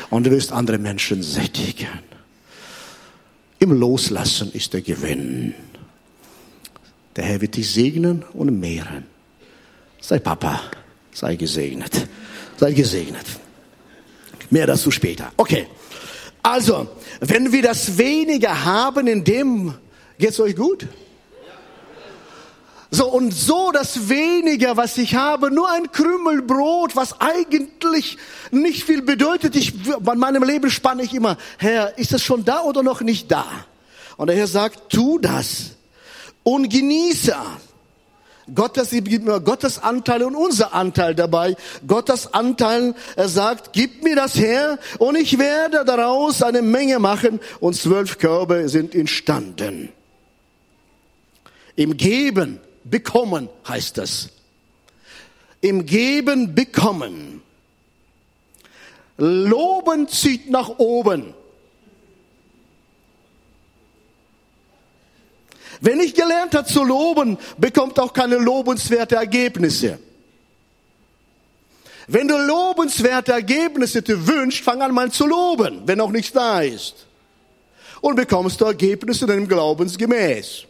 Speaker 4: Und du wirst andere Menschen sättigen. Im Loslassen ist der Gewinn. Der Herr wird dich segnen und mehren. Sei Papa, sei gesegnet. Sei gesegnet. Mehr dazu später. Okay. Also, wenn wir das weniger haben, in dem geht's euch gut? So, und so das weniger, was ich habe, nur ein Krümel Brot, was eigentlich nicht viel bedeutet. Ich, bei meinem Leben spanne ich immer, Herr, ist das schon da oder noch nicht da? Und der Herr sagt, tu das und genieße. Gottes, Gottes Anteil und unser Anteil dabei. Gottes Anteil, er sagt, gib mir das her und ich werde daraus eine Menge machen und zwölf Körbe sind entstanden. Im Geben, bekommen heißt das. Im Geben, bekommen. Loben zieht nach oben. Wer nicht gelernt hat zu loben, bekommt auch keine lobenswerte Ergebnisse. Wenn du lobenswerte Ergebnisse dir wünschst, fang an mal zu loben, wenn auch nichts da ist. Und bekommst du Ergebnisse deinem Glaubensgemäß.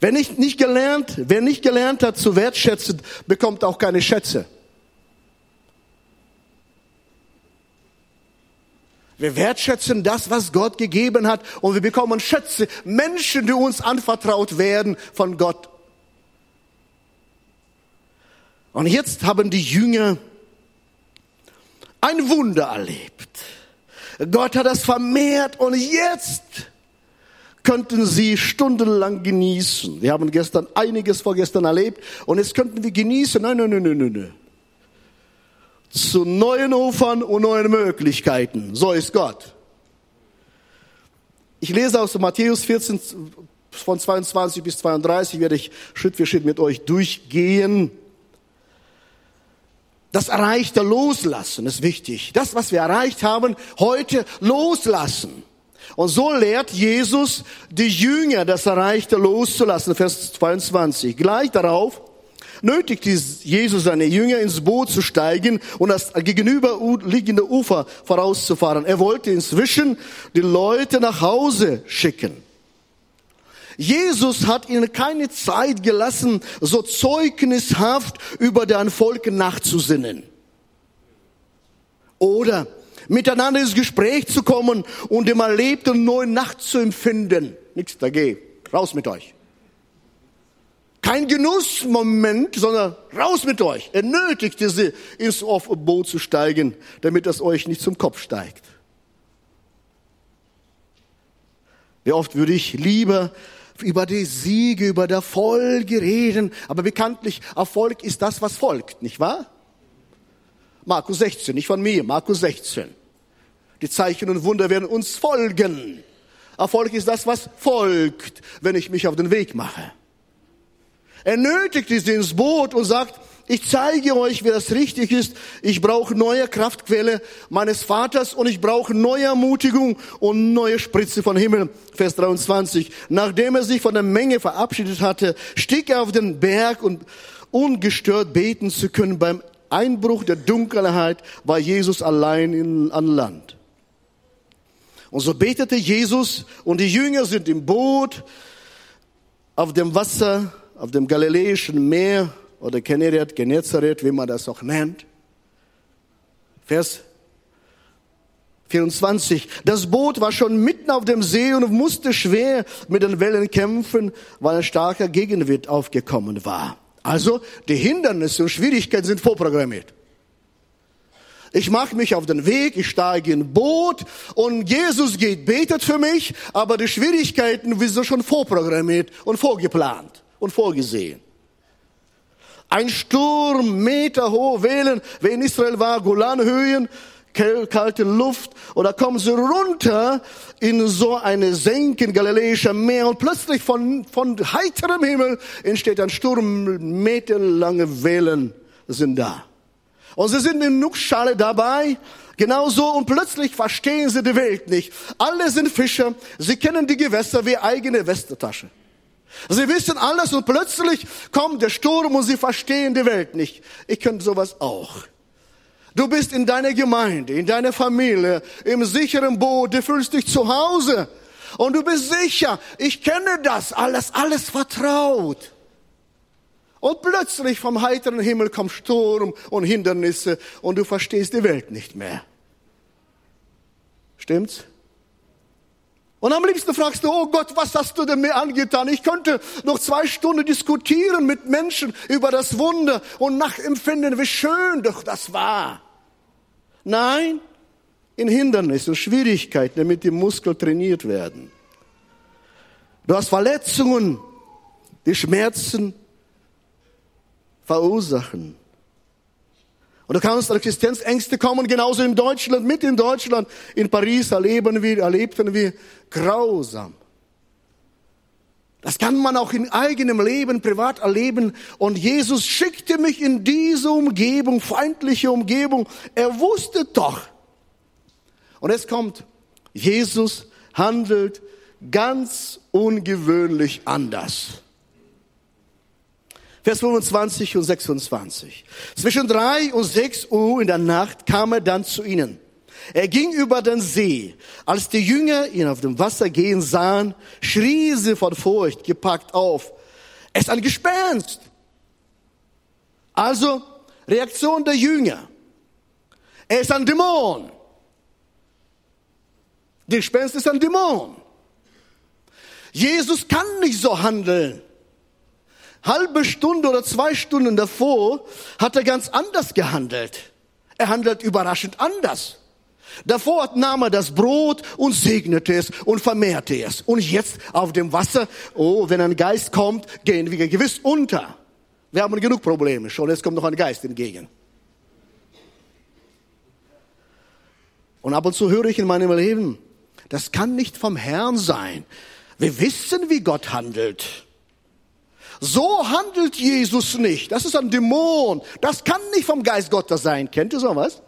Speaker 4: Wer nicht, nicht gelernt, wer nicht gelernt hat zu wertschätzen, bekommt auch keine Schätze. Wir wertschätzen das, was Gott gegeben hat und wir bekommen Schätze, Menschen, die uns anvertraut werden von Gott. Und jetzt haben die Jünger ein Wunder erlebt. Gott hat das vermehrt und jetzt könnten sie stundenlang genießen. Wir haben gestern einiges vorgestern erlebt und jetzt könnten wir genießen. Nein, nein, nein, nein, nein zu neuen Ufern und neuen Möglichkeiten. So ist Gott. Ich lese aus Matthäus 14 von 22 bis 32, werde ich Schritt für Schritt mit euch durchgehen. Das erreichte Loslassen ist wichtig. Das, was wir erreicht haben, heute loslassen. Und so lehrt Jesus die Jünger, das Erreichte loszulassen. Vers 22. Gleich darauf nötigte Jesus seine Jünger ins Boot zu steigen und das gegenüberliegende Ufer vorauszufahren. Er wollte inzwischen die Leute nach Hause schicken. Jesus hat ihnen keine Zeit gelassen, so zeugnishaft über dein Volk nachzusinnen. Oder miteinander ins Gespräch zu kommen und dem Erlebten neu nachzuempfinden. Nichts dagegen. Raus mit euch kein Genussmoment, sondern raus mit euch. Er nötigte sie, ins Boot zu steigen, damit es euch nicht zum Kopf steigt. Wie oft würde ich lieber über die Siege, über der Folge reden, aber bekanntlich Erfolg ist das, was folgt, nicht wahr? Markus 16, nicht von mir, Markus 16. Die Zeichen und Wunder werden uns folgen. Erfolg ist das, was folgt, wenn ich mich auf den Weg mache. Er nötigt sie ins Boot und sagt, ich zeige euch, wie das richtig ist. Ich brauche neue Kraftquelle meines Vaters und ich brauche neue Ermutigung und neue Spritze von Himmel. Vers 23. Nachdem er sich von der Menge verabschiedet hatte, stieg er auf den Berg und ungestört beten zu können. Beim Einbruch der Dunkelheit war Jesus allein in, an Land. Und so betete Jesus und die Jünger sind im Boot auf dem Wasser, auf dem Galiläischen Meer oder Genezareth, Genezareth, wie man das auch nennt. Vers 24. Das Boot war schon mitten auf dem See und musste schwer mit den Wellen kämpfen, weil ein starker Gegenwind aufgekommen war. Also die Hindernisse und Schwierigkeiten sind vorprogrammiert. Ich mache mich auf den Weg, ich steige in Boot und Jesus geht, betet für mich, aber die Schwierigkeiten sind schon vorprogrammiert und vorgeplant und vorgesehen. Ein Sturm, Meter hohe Wellen, wer in Israel war, Golanhöhen, kalte Luft da kommen sie runter in so eine Senken galiläischer Meer und plötzlich von, von heiterem Himmel entsteht ein Sturm, meterlange Wellen sind da. Und sie sind in Nussschale dabei, genauso und plötzlich verstehen sie die Welt nicht. Alle sind Fischer, sie kennen die Gewässer wie eigene Westentasche. Sie wissen alles und plötzlich kommt der Sturm und sie verstehen die Welt nicht. Ich könnte sowas auch. Du bist in deiner Gemeinde, in deiner Familie, im sicheren Boot, du fühlst dich zu Hause. Und du bist sicher, ich kenne das alles, alles vertraut. Und plötzlich vom heiteren Himmel kommt Sturm und Hindernisse und du verstehst die Welt nicht mehr. Stimmt's? Und am liebsten fragst du, oh Gott, was hast du denn mir angetan? Ich könnte noch zwei Stunden diskutieren mit Menschen über das Wunder und nachempfinden, wie schön doch das war. Nein, in Hindernissen, Schwierigkeiten, damit die Muskeln trainiert werden. Du hast Verletzungen, die Schmerzen verursachen. Und du kannst Existenzängste kommen, genauso in Deutschland, mit in Deutschland. In Paris erleben wir, erlebten wir grausam. Das kann man auch in eigenem Leben, privat erleben. Und Jesus schickte mich in diese Umgebung, feindliche Umgebung. Er wusste doch. Und es kommt, Jesus handelt ganz ungewöhnlich anders. Vers 25 und 26. Zwischen drei und sechs Uhr in der Nacht kam er dann zu ihnen. Er ging über den See. Als die Jünger ihn auf dem Wasser gehen sahen, schrie sie von Furcht gepackt auf. Es ist ein Gespenst. Also, Reaktion der Jünger. Er ist ein Dämon. Gespenst ist ein Dämon. Jesus kann nicht so handeln. Halbe Stunde oder zwei Stunden davor hat er ganz anders gehandelt. Er handelt überraschend anders. Davor nahm er das Brot und segnete es und vermehrte es. Und jetzt auf dem Wasser, oh, wenn ein Geist kommt, gehen wir gewiss unter. Wir haben genug Probleme schon, jetzt kommt noch ein Geist entgegen. Und ab und zu höre ich in meinem Leben, das kann nicht vom Herrn sein. Wir wissen, wie Gott handelt. So handelt Jesus nicht. Das ist ein Dämon. Das kann nicht vom Geist Gottes sein. Kennt ihr sowas?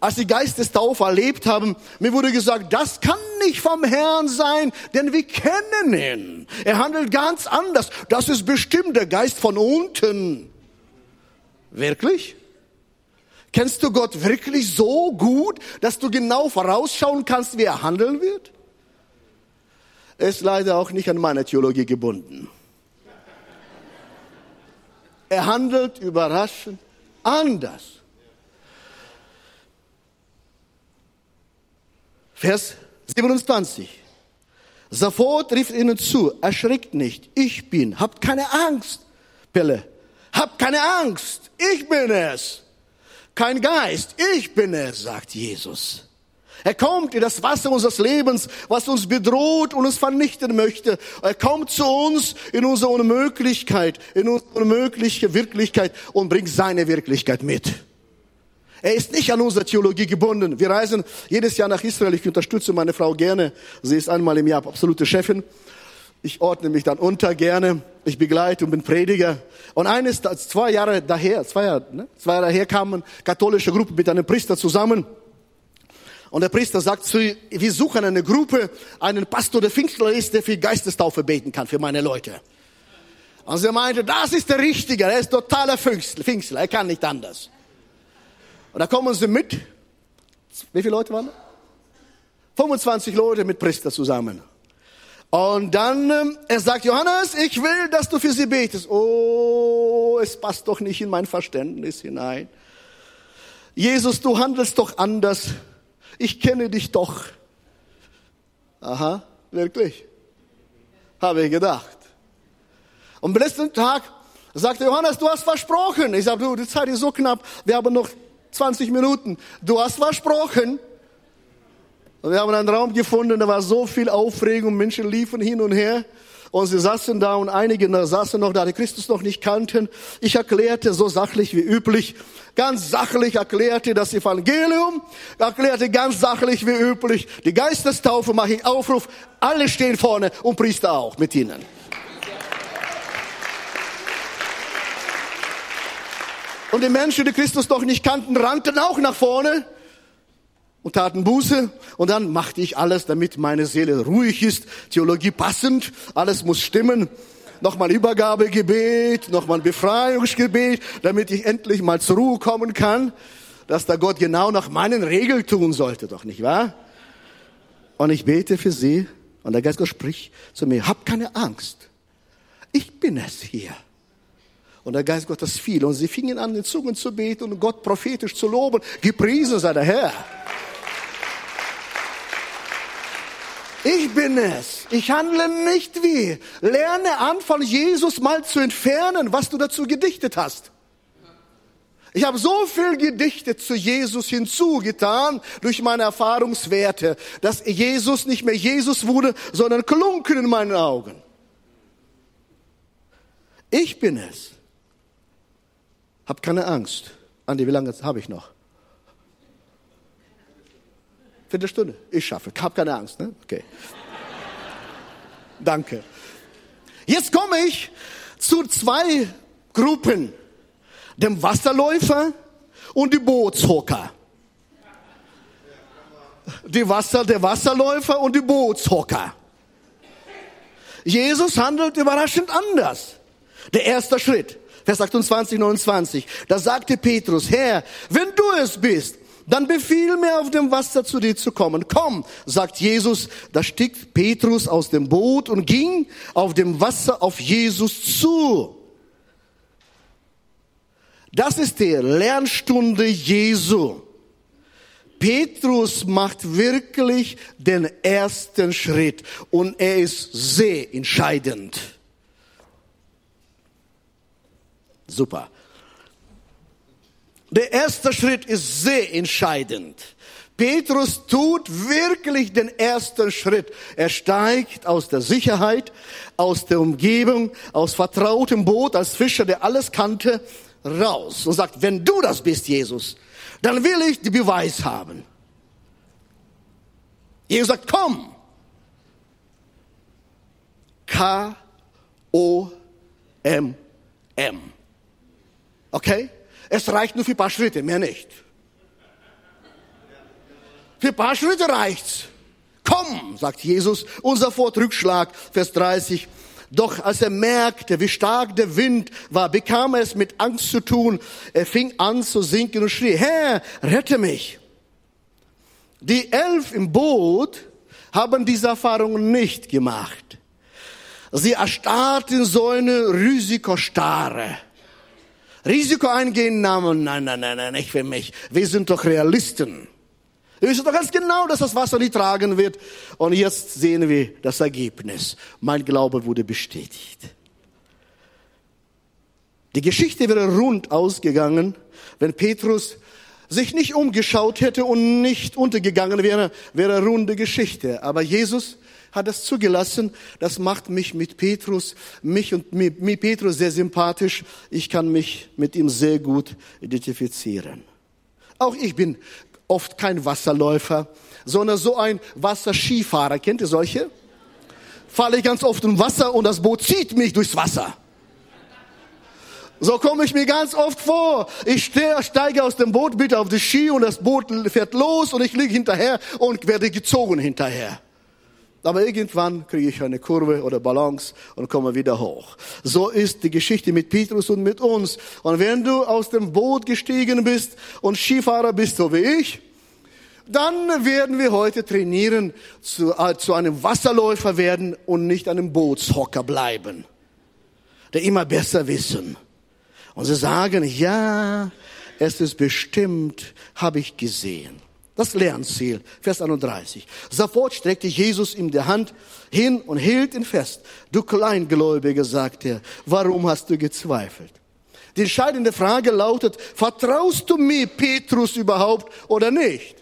Speaker 4: als die Geistestaufe erlebt haben, mir wurde gesagt, das kann nicht vom Herrn sein, denn wir kennen ihn. Er handelt ganz anders. Das ist bestimmt der Geist von unten. Wirklich? Kennst du Gott wirklich so gut, dass du genau vorausschauen kannst, wie er handeln wird? Ist leider auch nicht an meine Theologie gebunden. Er handelt überraschend anders. Vers 27. Sofort rief ihnen zu, erschrickt nicht, ich bin, habt keine Angst, Pelle, habt keine Angst, ich bin es. Kein Geist, ich bin es, sagt Jesus. Er kommt in das Wasser unseres Lebens, was uns bedroht und uns vernichten möchte. Er kommt zu uns in unsere Unmöglichkeit, in unsere unmögliche Wirklichkeit und bringt seine Wirklichkeit mit. Er ist nicht an unsere Theologie gebunden. Wir reisen jedes Jahr nach Israel. Ich unterstütze meine Frau gerne. Sie ist einmal im Jahr absolute Chefin. Ich ordne mich dann unter gerne. Ich begleite und bin Prediger. Und eines, zwei Jahre daher, zwei Jahre, ne? zwei Jahre daher kamen katholische Gruppe mit einem Priester zusammen. Und der Priester sagt zu, wir suchen eine Gruppe, einen Pastor, der Pfingstler ist, der für Geistestaufe beten kann für meine Leute. Und sie meinte, das ist der Richtige, er ist totaler Pfingstler, er kann nicht anders. Und da kommen sie mit. Wie viele Leute waren da? 25 Leute mit Priester zusammen. Und dann, ähm, er sagt, Johannes, ich will, dass du für sie betest. Oh, es passt doch nicht in mein Verständnis hinein. Jesus, du handelst doch anders. Ich kenne dich doch. Aha, wirklich. Habe ich gedacht. Am letzten Tag sagte Johannes, du hast versprochen. Ich sage, du, die Zeit ist so knapp, wir haben noch 20 Minuten. Du hast versprochen. Und wir haben einen Raum gefunden, da war so viel Aufregung, Menschen liefen hin und her. Und sie saßen da und einige saßen noch da, die Christus noch nicht kannten. Ich erklärte so sachlich wie üblich, ganz sachlich erklärte das Evangelium, erklärte ganz sachlich wie üblich die Geistestaufe, mache ich Aufruf, alle stehen vorne und Priester auch mit ihnen. Und die Menschen, die Christus noch nicht kannten, rannten auch nach vorne und taten Buße. Und dann machte ich alles, damit meine Seele ruhig ist, Theologie passend, alles muss stimmen. Nochmal Übergabegebet, nochmal Befreiungsgebet, damit ich endlich mal zur Ruhe kommen kann, dass da Gott genau nach meinen Regeln tun sollte, doch nicht wahr? Und ich bete für sie und der Geist Gott spricht zu mir, hab keine Angst. Ich bin es hier. Und der Geist Gottes fiel und sie fingen an, in Zungen zu beten und Gott prophetisch zu loben. Gepriesen sei der Herr. Ich bin es. Ich handle nicht wie. Lerne an, von Jesus mal zu entfernen, was du dazu gedichtet hast. Ich habe so viel gedichtet zu Jesus hinzugetan durch meine Erfahrungswerte, dass Jesus nicht mehr Jesus wurde, sondern Klunken in meinen Augen. Ich bin es. Hab keine Angst. Andi, wie lange habe ich noch? Viertelstunde. Ich schaffe. Hab keine Angst. Ne? Okay. Danke. Jetzt komme ich zu zwei Gruppen. Dem Wasserläufer und die Bootshocker. Die Wasser, der Wasserläufer und die Bootshocker. Jesus handelt überraschend anders. Der erste Schritt. Vers 28, 29. Da sagte Petrus, Herr, wenn du es bist, dann befiehl mir auf dem Wasser zu dir zu kommen. Komm, sagt Jesus. Da stieg Petrus aus dem Boot und ging auf dem Wasser auf Jesus zu. Das ist die Lernstunde Jesu. Petrus macht wirklich den ersten Schritt und er ist sehr entscheidend. Super. Der erste Schritt ist sehr entscheidend. Petrus tut wirklich den ersten Schritt. Er steigt aus der Sicherheit, aus der Umgebung, aus vertrautem Boot, als Fischer, der alles kannte, raus und sagt, wenn du das bist, Jesus, dann will ich die Beweis haben. Jesus sagt, komm. K-O-M-M. Okay? Es reicht nur für ein paar Schritte, mehr nicht. Für ein paar Schritte reicht's. Komm, sagt Jesus, unser Vortrückschlag, Vers 30. Doch als er merkte, wie stark der Wind war, bekam er es mit Angst zu tun. Er fing an zu sinken und schrie, Herr, rette mich. Die elf im Boot haben diese Erfahrung nicht gemacht. Sie erstarrten so eine Risikostarre. Risiko eingehen, nein, nein, nein, nein, nicht für mich. Wir sind doch Realisten. Wir wissen doch ganz genau, dass das Wasser nicht tragen wird. Und jetzt sehen wir das Ergebnis. Mein Glaube wurde bestätigt. Die Geschichte wäre rund ausgegangen, wenn Petrus sich nicht umgeschaut hätte und nicht untergegangen wäre, wäre runde Geschichte. Aber Jesus hat es zugelassen. Das macht mich mit Petrus, mich und mit, mit Petrus sehr sympathisch. Ich kann mich mit ihm sehr gut identifizieren. Auch ich bin oft kein Wasserläufer, sondern so ein Wasserskifahrer. Kennt ihr solche? Falle ich ganz oft im Wasser und das Boot zieht mich durchs Wasser. So komme ich mir ganz oft vor. Ich steige aus dem Boot, bitte auf die Ski und das Boot fährt los und ich liege hinterher und werde gezogen hinterher. Aber irgendwann kriege ich eine Kurve oder Balance und komme wieder hoch. So ist die Geschichte mit Petrus und mit uns. Und wenn du aus dem Boot gestiegen bist und Skifahrer bist, so wie ich, dann werden wir heute trainieren, zu, äh, zu einem Wasserläufer werden und nicht einem Bootshocker bleiben, der immer besser wissen. Und sie sagen, ja, es ist bestimmt, habe ich gesehen. Das Lernziel, Vers 31. Sofort streckte Jesus ihm die Hand hin und hielt ihn fest. Du Kleingläubige, sagt er, warum hast du gezweifelt? Die entscheidende Frage lautet, vertraust du mir, Petrus, überhaupt oder nicht?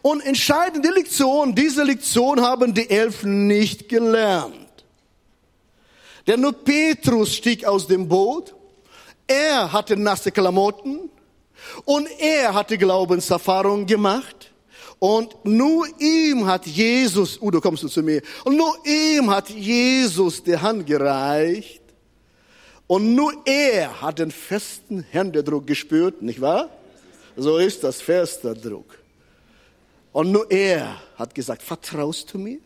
Speaker 4: Und entscheidende Lektion, diese Lektion haben die Elfen nicht gelernt. Denn nur Petrus stieg aus dem Boot, er hatte nasse Klamotten, und er hatte Glaubenserfahrung gemacht. Und nur ihm hat Jesus, Udo, kommst du zu mir? Und nur ihm hat Jesus die Hand gereicht. Und nur er hat den festen Händedruck gespürt, nicht wahr? So ist das fester Druck. Und nur er hat gesagt, vertraust du mir?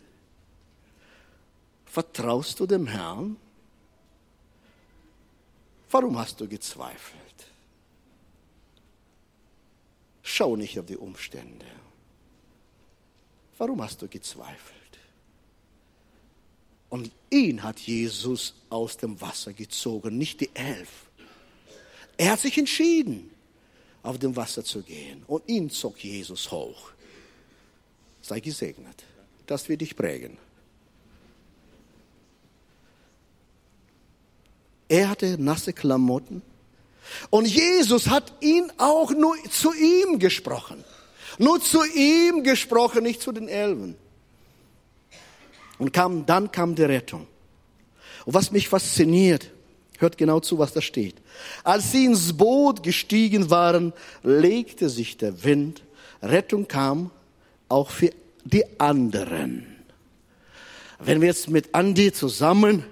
Speaker 4: Vertraust du dem Herrn? Warum hast du gezweifelt? Schau nicht auf die Umstände. Warum hast du gezweifelt? Und ihn hat Jesus aus dem Wasser gezogen, nicht die elf. Er hat sich entschieden, auf dem Wasser zu gehen. Und ihn zog Jesus hoch. Sei gesegnet. Das wird dich prägen. Er hatte nasse Klamotten und Jesus hat ihn auch nur zu ihm gesprochen. Nur zu ihm gesprochen, nicht zu den Elben. Und kam, dann kam die Rettung. Und was mich fasziniert, hört genau zu, was da steht. Als sie ins Boot gestiegen waren, legte sich der Wind. Rettung kam auch für die anderen. Wenn wir jetzt mit Andi zusammen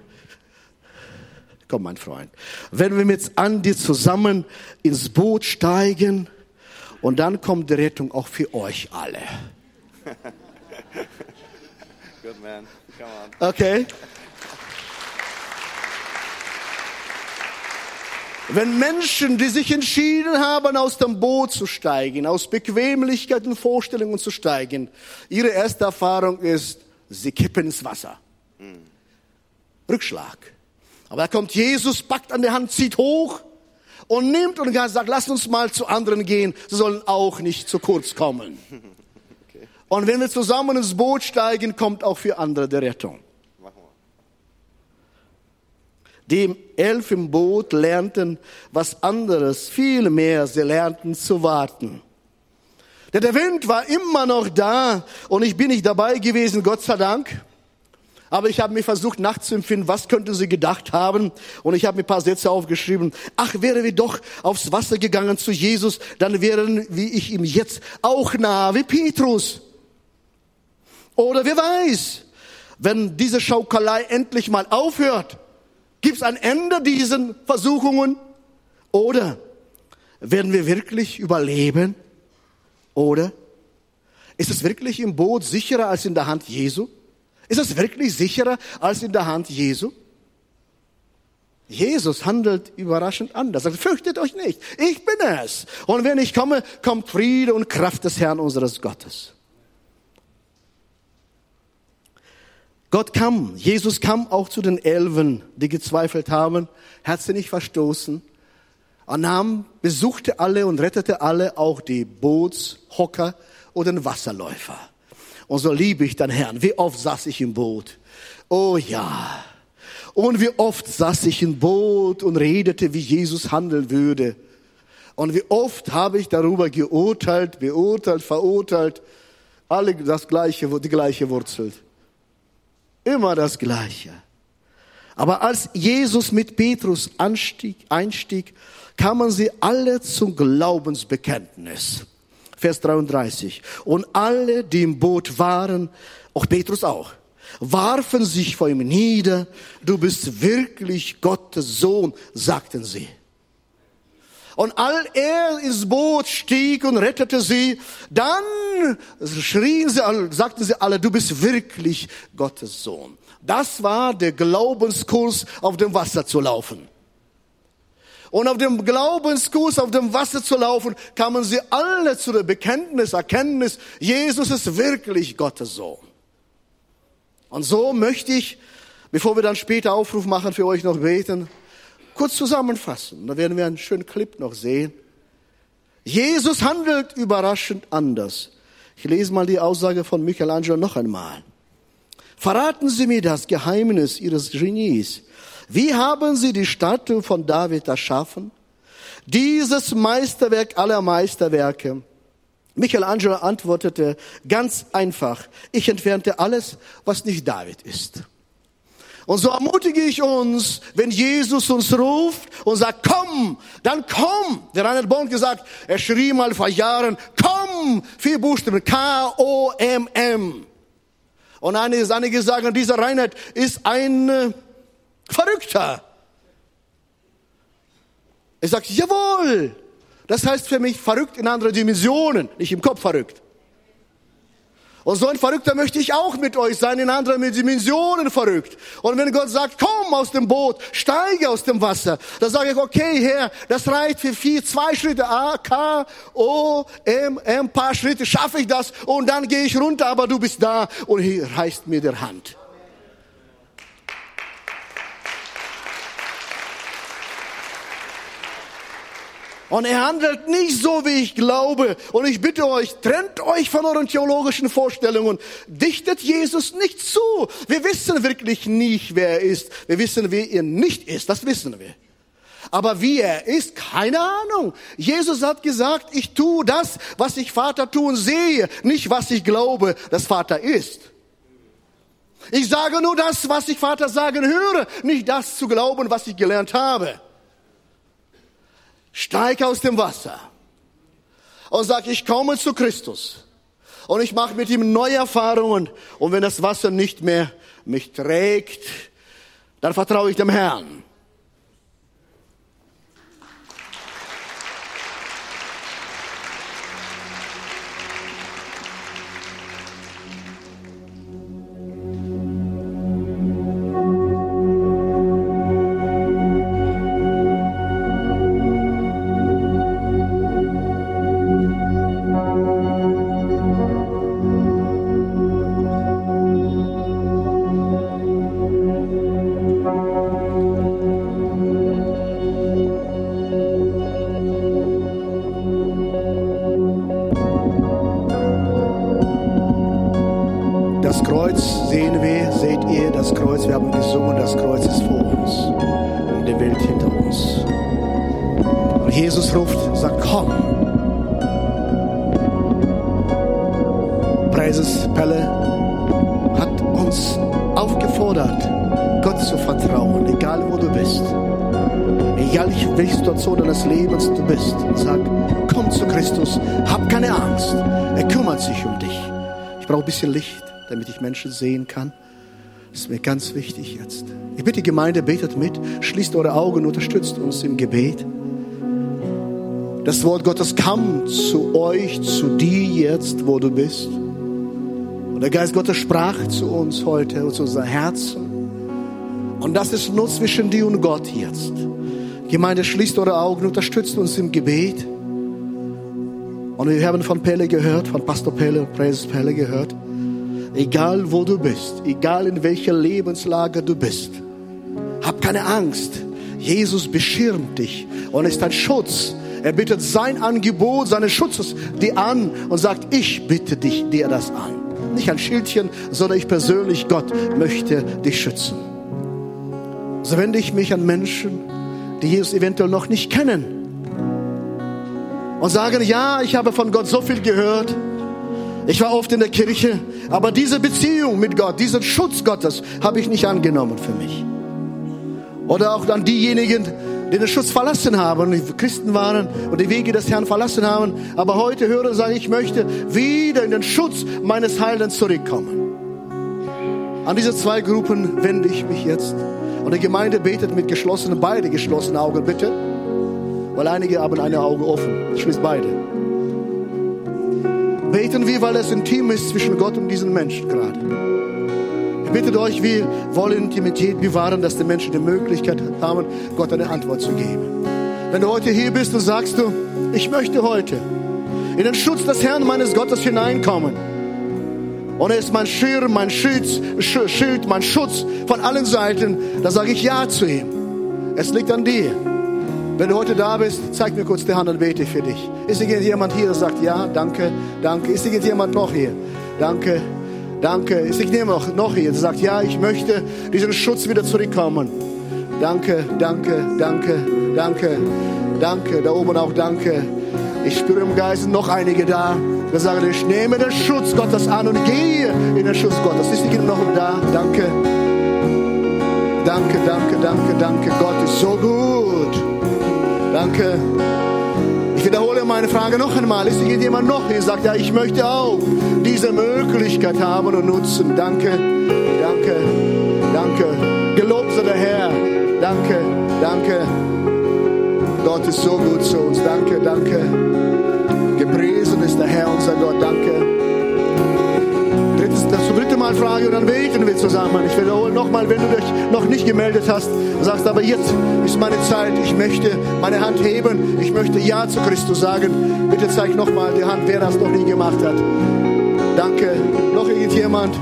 Speaker 4: Komm, mein Freund. Wenn wir mit Andi zusammen ins Boot steigen und dann kommt die Rettung auch für euch alle. Good man. Come on. Okay. Wenn Menschen, die sich entschieden haben, aus dem Boot zu steigen, aus Bequemlichkeit und Vorstellungen zu steigen, ihre erste Erfahrung ist, sie kippen ins Wasser. Rückschlag. Aber da kommt Jesus, packt an der Hand, zieht hoch und nimmt und sagt, lass uns mal zu anderen gehen. Sie sollen auch nicht zu kurz kommen. Okay. Und wenn wir zusammen ins Boot steigen, kommt auch für andere die Rettung. Die elf im Boot lernten was anderes, viel mehr. Sie lernten zu warten. Denn der Wind war immer noch da und ich bin nicht dabei gewesen, Gott sei Dank. Aber ich habe mir versucht nachzuempfinden, was könnte sie gedacht haben. Und ich habe mir ein paar Sätze aufgeschrieben. Ach, wäre wir doch aufs Wasser gegangen zu Jesus, dann wären wie ich ihm jetzt auch nah wie Petrus. Oder wer weiß, wenn diese Schaukelei endlich mal aufhört, gibt es ein Ende diesen Versuchungen? Oder werden wir wirklich überleben? Oder ist es wirklich im Boot sicherer als in der Hand Jesu? Ist es wirklich sicherer als in der Hand Jesu? Jesus handelt überraschend anders. Er sagt, fürchtet euch nicht. Ich bin es. Und wenn ich komme, kommt Friede und Kraft des Herrn unseres Gottes. Gott kam, Jesus kam auch zu den Elfen, die gezweifelt haben, hat sie nicht verstoßen. Er nahm, besuchte alle und rettete alle, auch die Bootshocker oder den Wasserläufer. Und so liebe ich den Herrn. Wie oft saß ich im Boot? Oh ja. Und wie oft saß ich im Boot und redete, wie Jesus handeln würde. Und wie oft habe ich darüber geurteilt, beurteilt, verurteilt. Alle das gleiche, die gleiche Wurzel. Immer das gleiche. Aber als Jesus mit Petrus anstieg, einstieg, kamen sie alle zum Glaubensbekenntnis. Vers 33. Und alle, die im Boot waren, auch Petrus auch, warfen sich vor ihm nieder. Du bist wirklich Gottes Sohn, sagten sie. Und all er ins Boot stieg und rettete sie, dann schrien sie, sagten sie alle, du bist wirklich Gottes Sohn. Das war der Glaubenskurs, auf dem Wasser zu laufen. Und auf dem Glaubenskurs, auf dem Wasser zu laufen, kamen sie alle zu der Bekenntnis, Erkenntnis, Jesus ist wirklich Gottes Sohn. Und so möchte ich, bevor wir dann später Aufruf machen, für euch noch beten, kurz zusammenfassen. Da werden wir einen schönen Clip noch sehen. Jesus handelt überraschend anders. Ich lese mal die Aussage von Michelangelo noch einmal. Verraten Sie mir das Geheimnis Ihres Genies. Wie haben Sie die Statue von David erschaffen? Dieses Meisterwerk aller Meisterwerke. Michelangelo antwortete ganz einfach, ich entfernte alles, was nicht David ist. Und so ermutige ich uns, wenn Jesus uns ruft und sagt, komm, dann komm. Der Reinhard Bonk gesagt, er schrie mal vor Jahren, komm, vier Buchstaben, K-O-M-M. Und einige, einige sagen, dieser Reinhard ist ein Verrückter. Er sagt, jawohl. Das heißt für mich verrückt in andere Dimensionen, nicht im Kopf verrückt. Und so ein Verrückter möchte ich auch mit euch sein, in anderen Dimensionen verrückt. Und wenn Gott sagt, komm aus dem Boot, steige aus dem Wasser, dann sage ich, okay, Herr, das reicht für vier, zwei Schritte, A, K, O, M, M, paar Schritte, schaffe ich das und dann gehe ich runter, aber du bist da und hier reißt mir der Hand. Und er handelt nicht so, wie ich glaube. Und ich bitte euch, trennt euch von euren theologischen Vorstellungen. Dichtet Jesus nicht zu. Wir wissen wirklich nicht, wer er ist. Wir wissen, wer er nicht ist. Das wissen wir. Aber wie er ist, keine Ahnung. Jesus hat gesagt, ich tue das, was ich Vater tun sehe, nicht was ich glaube, dass Vater ist. Ich sage nur das, was ich Vater sagen höre, nicht das zu glauben, was ich gelernt habe steig aus dem Wasser und sag, ich komme zu Christus und ich mache mit ihm neue Erfahrungen und wenn das Wasser nicht mehr mich trägt, dann vertraue ich dem Herrn. Sehen kann. Das ist mir ganz wichtig jetzt. Ich bitte die Gemeinde, betet mit, schließt eure Augen, unterstützt uns im Gebet. Das Wort Gottes kam zu euch, zu dir jetzt, wo du bist. Und der Geist Gottes sprach zu uns heute zu unserem Herzen. Und das ist nur zwischen dir und Gott jetzt. Gemeinde, schließt eure Augen, unterstützt uns im Gebet. Und wir haben von Pelle gehört, von Pastor Pelle, Präses Pelle gehört. Egal wo du bist, egal in welcher Lebenslage du bist, hab keine Angst. Jesus beschirmt dich und ist ein Schutz. Er bittet sein Angebot, seines Schutzes dir an und sagt, ich bitte dich, dir das an. Nicht ein Schildchen, sondern ich persönlich, Gott, möchte dich schützen. So wende ich mich an Menschen, die Jesus eventuell noch nicht kennen und sagen, ja, ich habe von Gott so viel gehört. Ich war oft in der Kirche, aber diese Beziehung mit Gott, diesen Schutz Gottes habe ich nicht angenommen für mich. Oder auch an diejenigen, die den Schutz verlassen haben, die Christen waren und die Wege des Herrn verlassen haben, aber heute hören und sagen, ich möchte wieder in den Schutz meines Heilenden zurückkommen. An diese zwei Gruppen wende ich mich jetzt. Und die Gemeinde betet mit geschlossenen, beide geschlossenen Augen, bitte. Weil einige haben eine Auge offen. Schließt beide. Beten wir, weil es intim ist zwischen Gott und diesen Menschen gerade. Ich bitte euch, wir wollen Intimität bewahren, dass die Menschen die Möglichkeit haben, Gott eine Antwort zu geben. Wenn du heute hier bist und sagst du, ich möchte heute in den Schutz des Herrn meines Gottes hineinkommen. Und er ist mein Schirm, mein Schild, Schild, mein Schutz von allen Seiten. Da sage ich Ja zu ihm. Es liegt an dir. Wenn du heute da bist, zeig mir kurz die Hand und bete für dich. Ist irgendjemand hier, der sagt Ja, danke, danke. Ist irgendjemand noch hier? Danke, danke. Ist irgendjemand noch hier, der sagt Ja, ich möchte diesen Schutz wieder zurückkommen. Danke, danke, danke, danke, danke. Da oben auch danke. Ich spüre im Geist noch einige da. Wir sagen, ich nehme den Schutz Gottes an und gehe in den Schutz Gottes. Ist die noch da? Danke. Danke, danke, danke, danke. Gott ist so gut. Danke. Ich wiederhole meine Frage noch einmal. Ist hier jemand noch hier sagt, ja, ich möchte auch diese Möglichkeit haben und nutzen. Danke, danke, danke. Gelobt sei der Herr. Danke, danke. Gott ist so gut zu uns. Danke, danke. Gepriesen ist der Herr, unser Gott. Danke. Drittes, das dritte Mal frage und dann beten wir zusammen. Ich wiederhole nochmal, wenn du dich noch nicht gemeldet hast, sagst aber jetzt ist meine Zeit. Ich möchte meine Hand heben. Ich möchte Ja zu Christus sagen. Bitte zeig nochmal die Hand, wer das noch nie gemacht hat. Danke. Noch irgendjemand?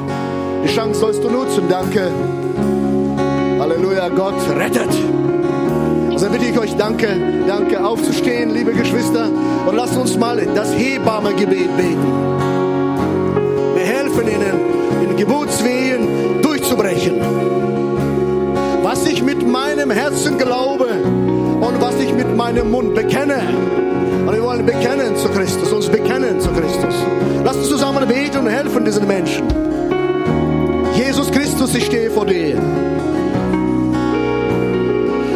Speaker 4: Die Chance sollst du nutzen. Danke. Halleluja. Gott rettet. Also bitte ich euch, danke, danke, aufzustehen, liebe Geschwister, und lasst uns mal das Hebammengebet beten. Geburtswehen durchzubrechen. Was ich mit meinem Herzen glaube und was ich mit meinem Mund bekenne. Und wir wollen bekennen zu Christus, uns bekennen zu Christus. Lasst uns zusammen beten und helfen diesen Menschen. Jesus Christus, ich stehe vor dir.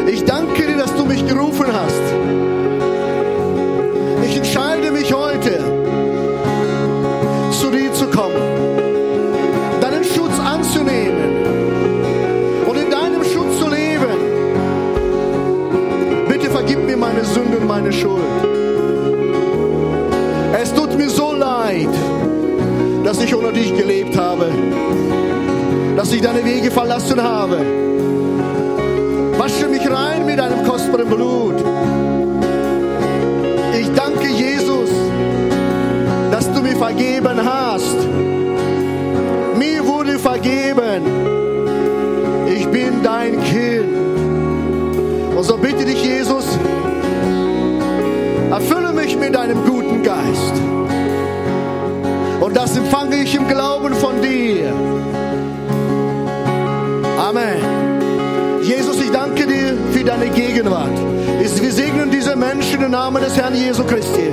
Speaker 4: Ich danke dir, dass du mich gerufen hast. Ich deine Wege verlassen habe. Wasche mich rein mit deinem kostbaren Blut. Ich danke Jesus, dass du mir vergeben hast. Mir wurde vergeben. Ich bin dein Kind. Und so bitte dich, Jesus, erfülle mich mit deinem guten Geist. Und das empfange ich im Glauben von dir. Gegenwart. Wir segnen diese Menschen im Namen des Herrn Jesu Christi.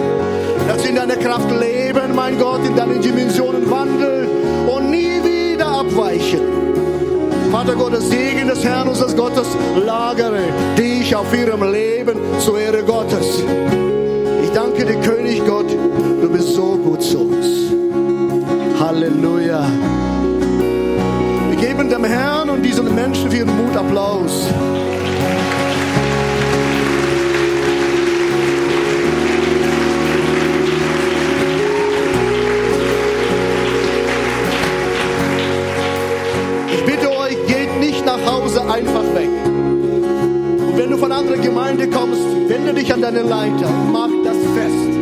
Speaker 4: Dass sie in deiner Kraft leben, mein Gott, in deinen Dimensionen wandeln und nie wieder abweichen. Vater Gott, das Segen des Herrn unseres Gottes lagere dich auf ihrem Leben zur Ehre Gottes. Ich danke dir, König Gott, du bist so gut zu uns. Halleluja. Wir geben dem Herrn und diesen Menschen für ihren Mut Applaus. Von anderer Gemeinde kommst, wende dich an deinen Leiter mach das fest.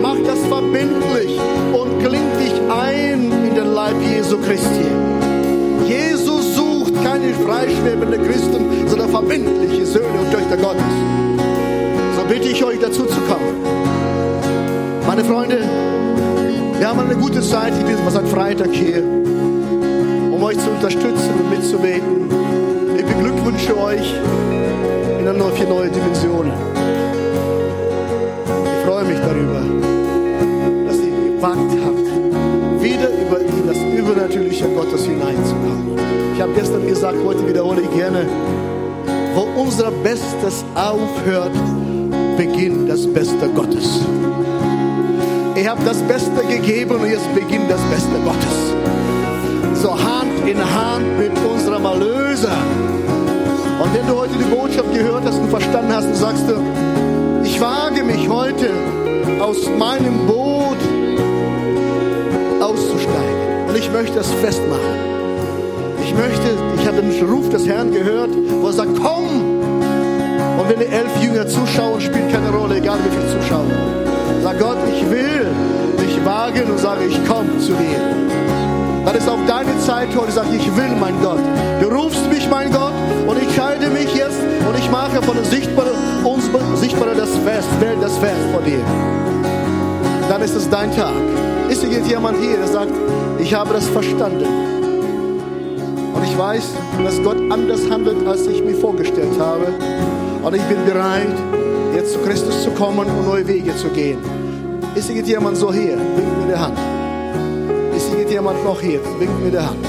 Speaker 4: Mach das verbindlich und kling dich ein in den Leib Jesu Christi. Jesus sucht keine freischwebende Christen, sondern verbindliche Söhne und Töchter Gottes. So bitte ich euch dazu zu kommen. Meine Freunde, wir haben eine gute Zeit. Ich bin seit Freitag hier, um euch zu unterstützen und mitzubeten. Ich beglückwünsche euch in eine neue, neue Dimensionen. Ich freue mich darüber, dass ihr gewagt habt, wieder über das Übernatürliche Gottes hineinzukommen. Ich habe gestern gesagt, heute wiederhole ich gerne, wo unser Bestes aufhört, beginnt das Beste Gottes. Ihr habt das Beste gegeben und jetzt beginnt das Beste Gottes. So Hand in Hand mit unserem Erlöser. Und wenn du heute die Botschaft gehört hast und verstanden hast, und sagst du, ich wage mich heute aus meinem Boot auszusteigen. Und ich möchte das festmachen. Ich möchte, ich habe den Ruf des Herrn gehört, wo er sagt, komm! Und wenn die elf Jünger zuschauen, spielt keine Rolle, egal wie viele Zuschauer. Sag Gott, ich will mich wagen und sage, ich komme zu dir. Dann ist auch deine Zeit heute, sag ich will, mein Gott. Du rufst mich, mein Gott, und ich scheide mich jetzt und ich mache von der Sichtbare, Unsichtbare das Fest, Welt das Fest vor dir. Dann ist es dein Tag. Ist hier jemand hier, der sagt, ich habe das verstanden. Und ich weiß, dass Gott anders handelt, als ich mir vorgestellt habe. Und ich bin bereit, jetzt zu Christus zu kommen und neue Wege zu gehen. Ist hier jemand so hier? Winkt mir die Hand. Jemand noch hier? Winkt mir die Hand.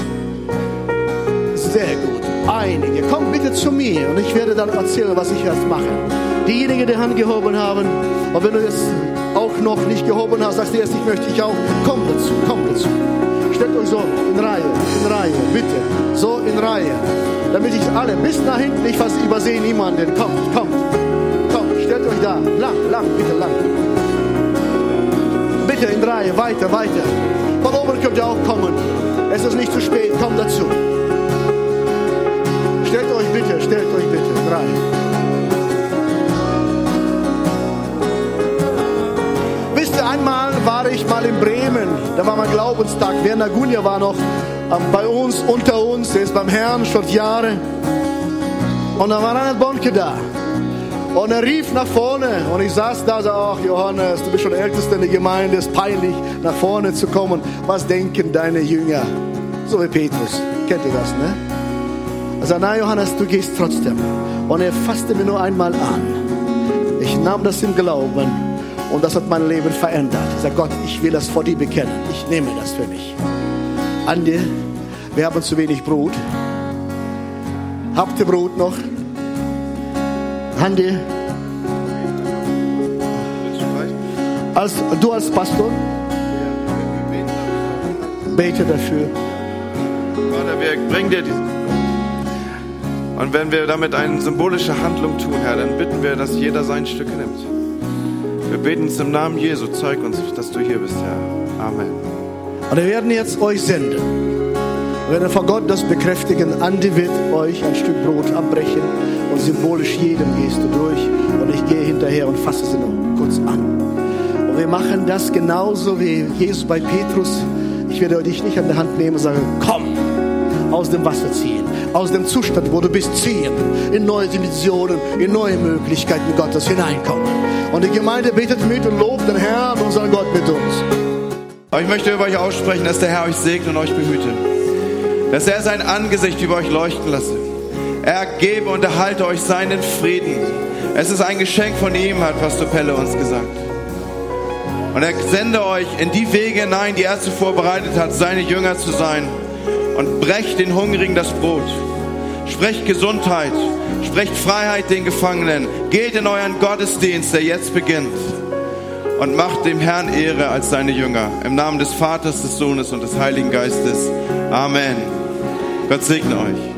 Speaker 4: Sehr gut. Einige. Kommt bitte zu mir und ich werde dann erzählen, was ich jetzt mache. Diejenigen, die Hand gehoben haben, und wenn du jetzt auch noch nicht gehoben hast, sagst du jetzt, ich möchte ich auch, komm dazu, komm dazu. Stellt euch so in Reihe, in Reihe, bitte. So in Reihe. Damit ich alle bis nach hinten, ich fast übersehe niemanden. Kommt, kommt, kommt, stellt euch da. Lang, lang, bitte lang. Bitte in Reihe, weiter, weiter. Könnt ihr auch kommen. Es ist nicht zu spät, kommt dazu. Stellt euch bitte, stellt euch bitte Reihe. Wisst ihr, einmal war ich mal in Bremen, da war mein Glaubenstag. Werner Gunja war noch ähm, bei uns, unter uns, der ist beim Herrn schon Jahre. Und da war Reinhard Bonke da. Und er rief nach vorne und ich saß da, so, ach Johannes, du bist schon Ältester in der Gemeinde, es ist peinlich, nach vorne zu kommen. Was denken deine Jünger? So wie Petrus. Kennt ihr das, ne? Er sagte, nein Johannes, du gehst trotzdem. Und er fasste mir nur einmal an. Ich nahm das im Glauben und das hat mein Leben verändert. Ich sage, Gott, ich will das vor dir bekennen. Ich nehme das für mich. Andi, wir haben zu wenig Brot. Habt ihr Brot noch? Andi, als, du als Pastor, bete dafür.
Speaker 1: Vater, wir bringen dir diesen. Und wenn wir damit eine symbolische Handlung tun, Herr, dann bitten wir, dass jeder sein Stück nimmt. Wir beten es im Namen Jesu. Zeig uns, dass du hier bist, Herr. Amen.
Speaker 4: Und wir werden jetzt euch senden. Wir werden vor Gott das bekräftigen. Andi wird euch ein Stück Brot abbrechen symbolisch jedem gehst du durch. Und ich gehe hinterher und fasse sie noch kurz an. Und wir machen das genauso wie Jesus bei Petrus. Ich werde dich nicht an der Hand nehmen und sagen, komm, aus dem Wasser ziehen, aus dem Zustand, wo du bist, ziehen, in neue Dimensionen, in neue Möglichkeiten Gottes hineinkommen. Und die Gemeinde betet mit und lobt den Herrn, unseren Gott mit uns.
Speaker 1: Aber ich möchte über euch aussprechen, dass der Herr euch segne und euch behüte. Dass er sein Angesicht über euch leuchten lasse. Er gebe und erhalte euch seinen Frieden. Es ist ein Geschenk von ihm, hat Pastor Pelle uns gesagt. Und er sende euch in die Wege hinein, die er zuvor bereitet hat, seine Jünger zu sein. Und brecht den Hungrigen das Brot. Sprecht Gesundheit. Sprecht Freiheit den Gefangenen. Geht in euren Gottesdienst, der jetzt beginnt. Und macht dem Herrn Ehre als seine Jünger. Im Namen des Vaters, des Sohnes und des Heiligen Geistes. Amen. Gott segne euch.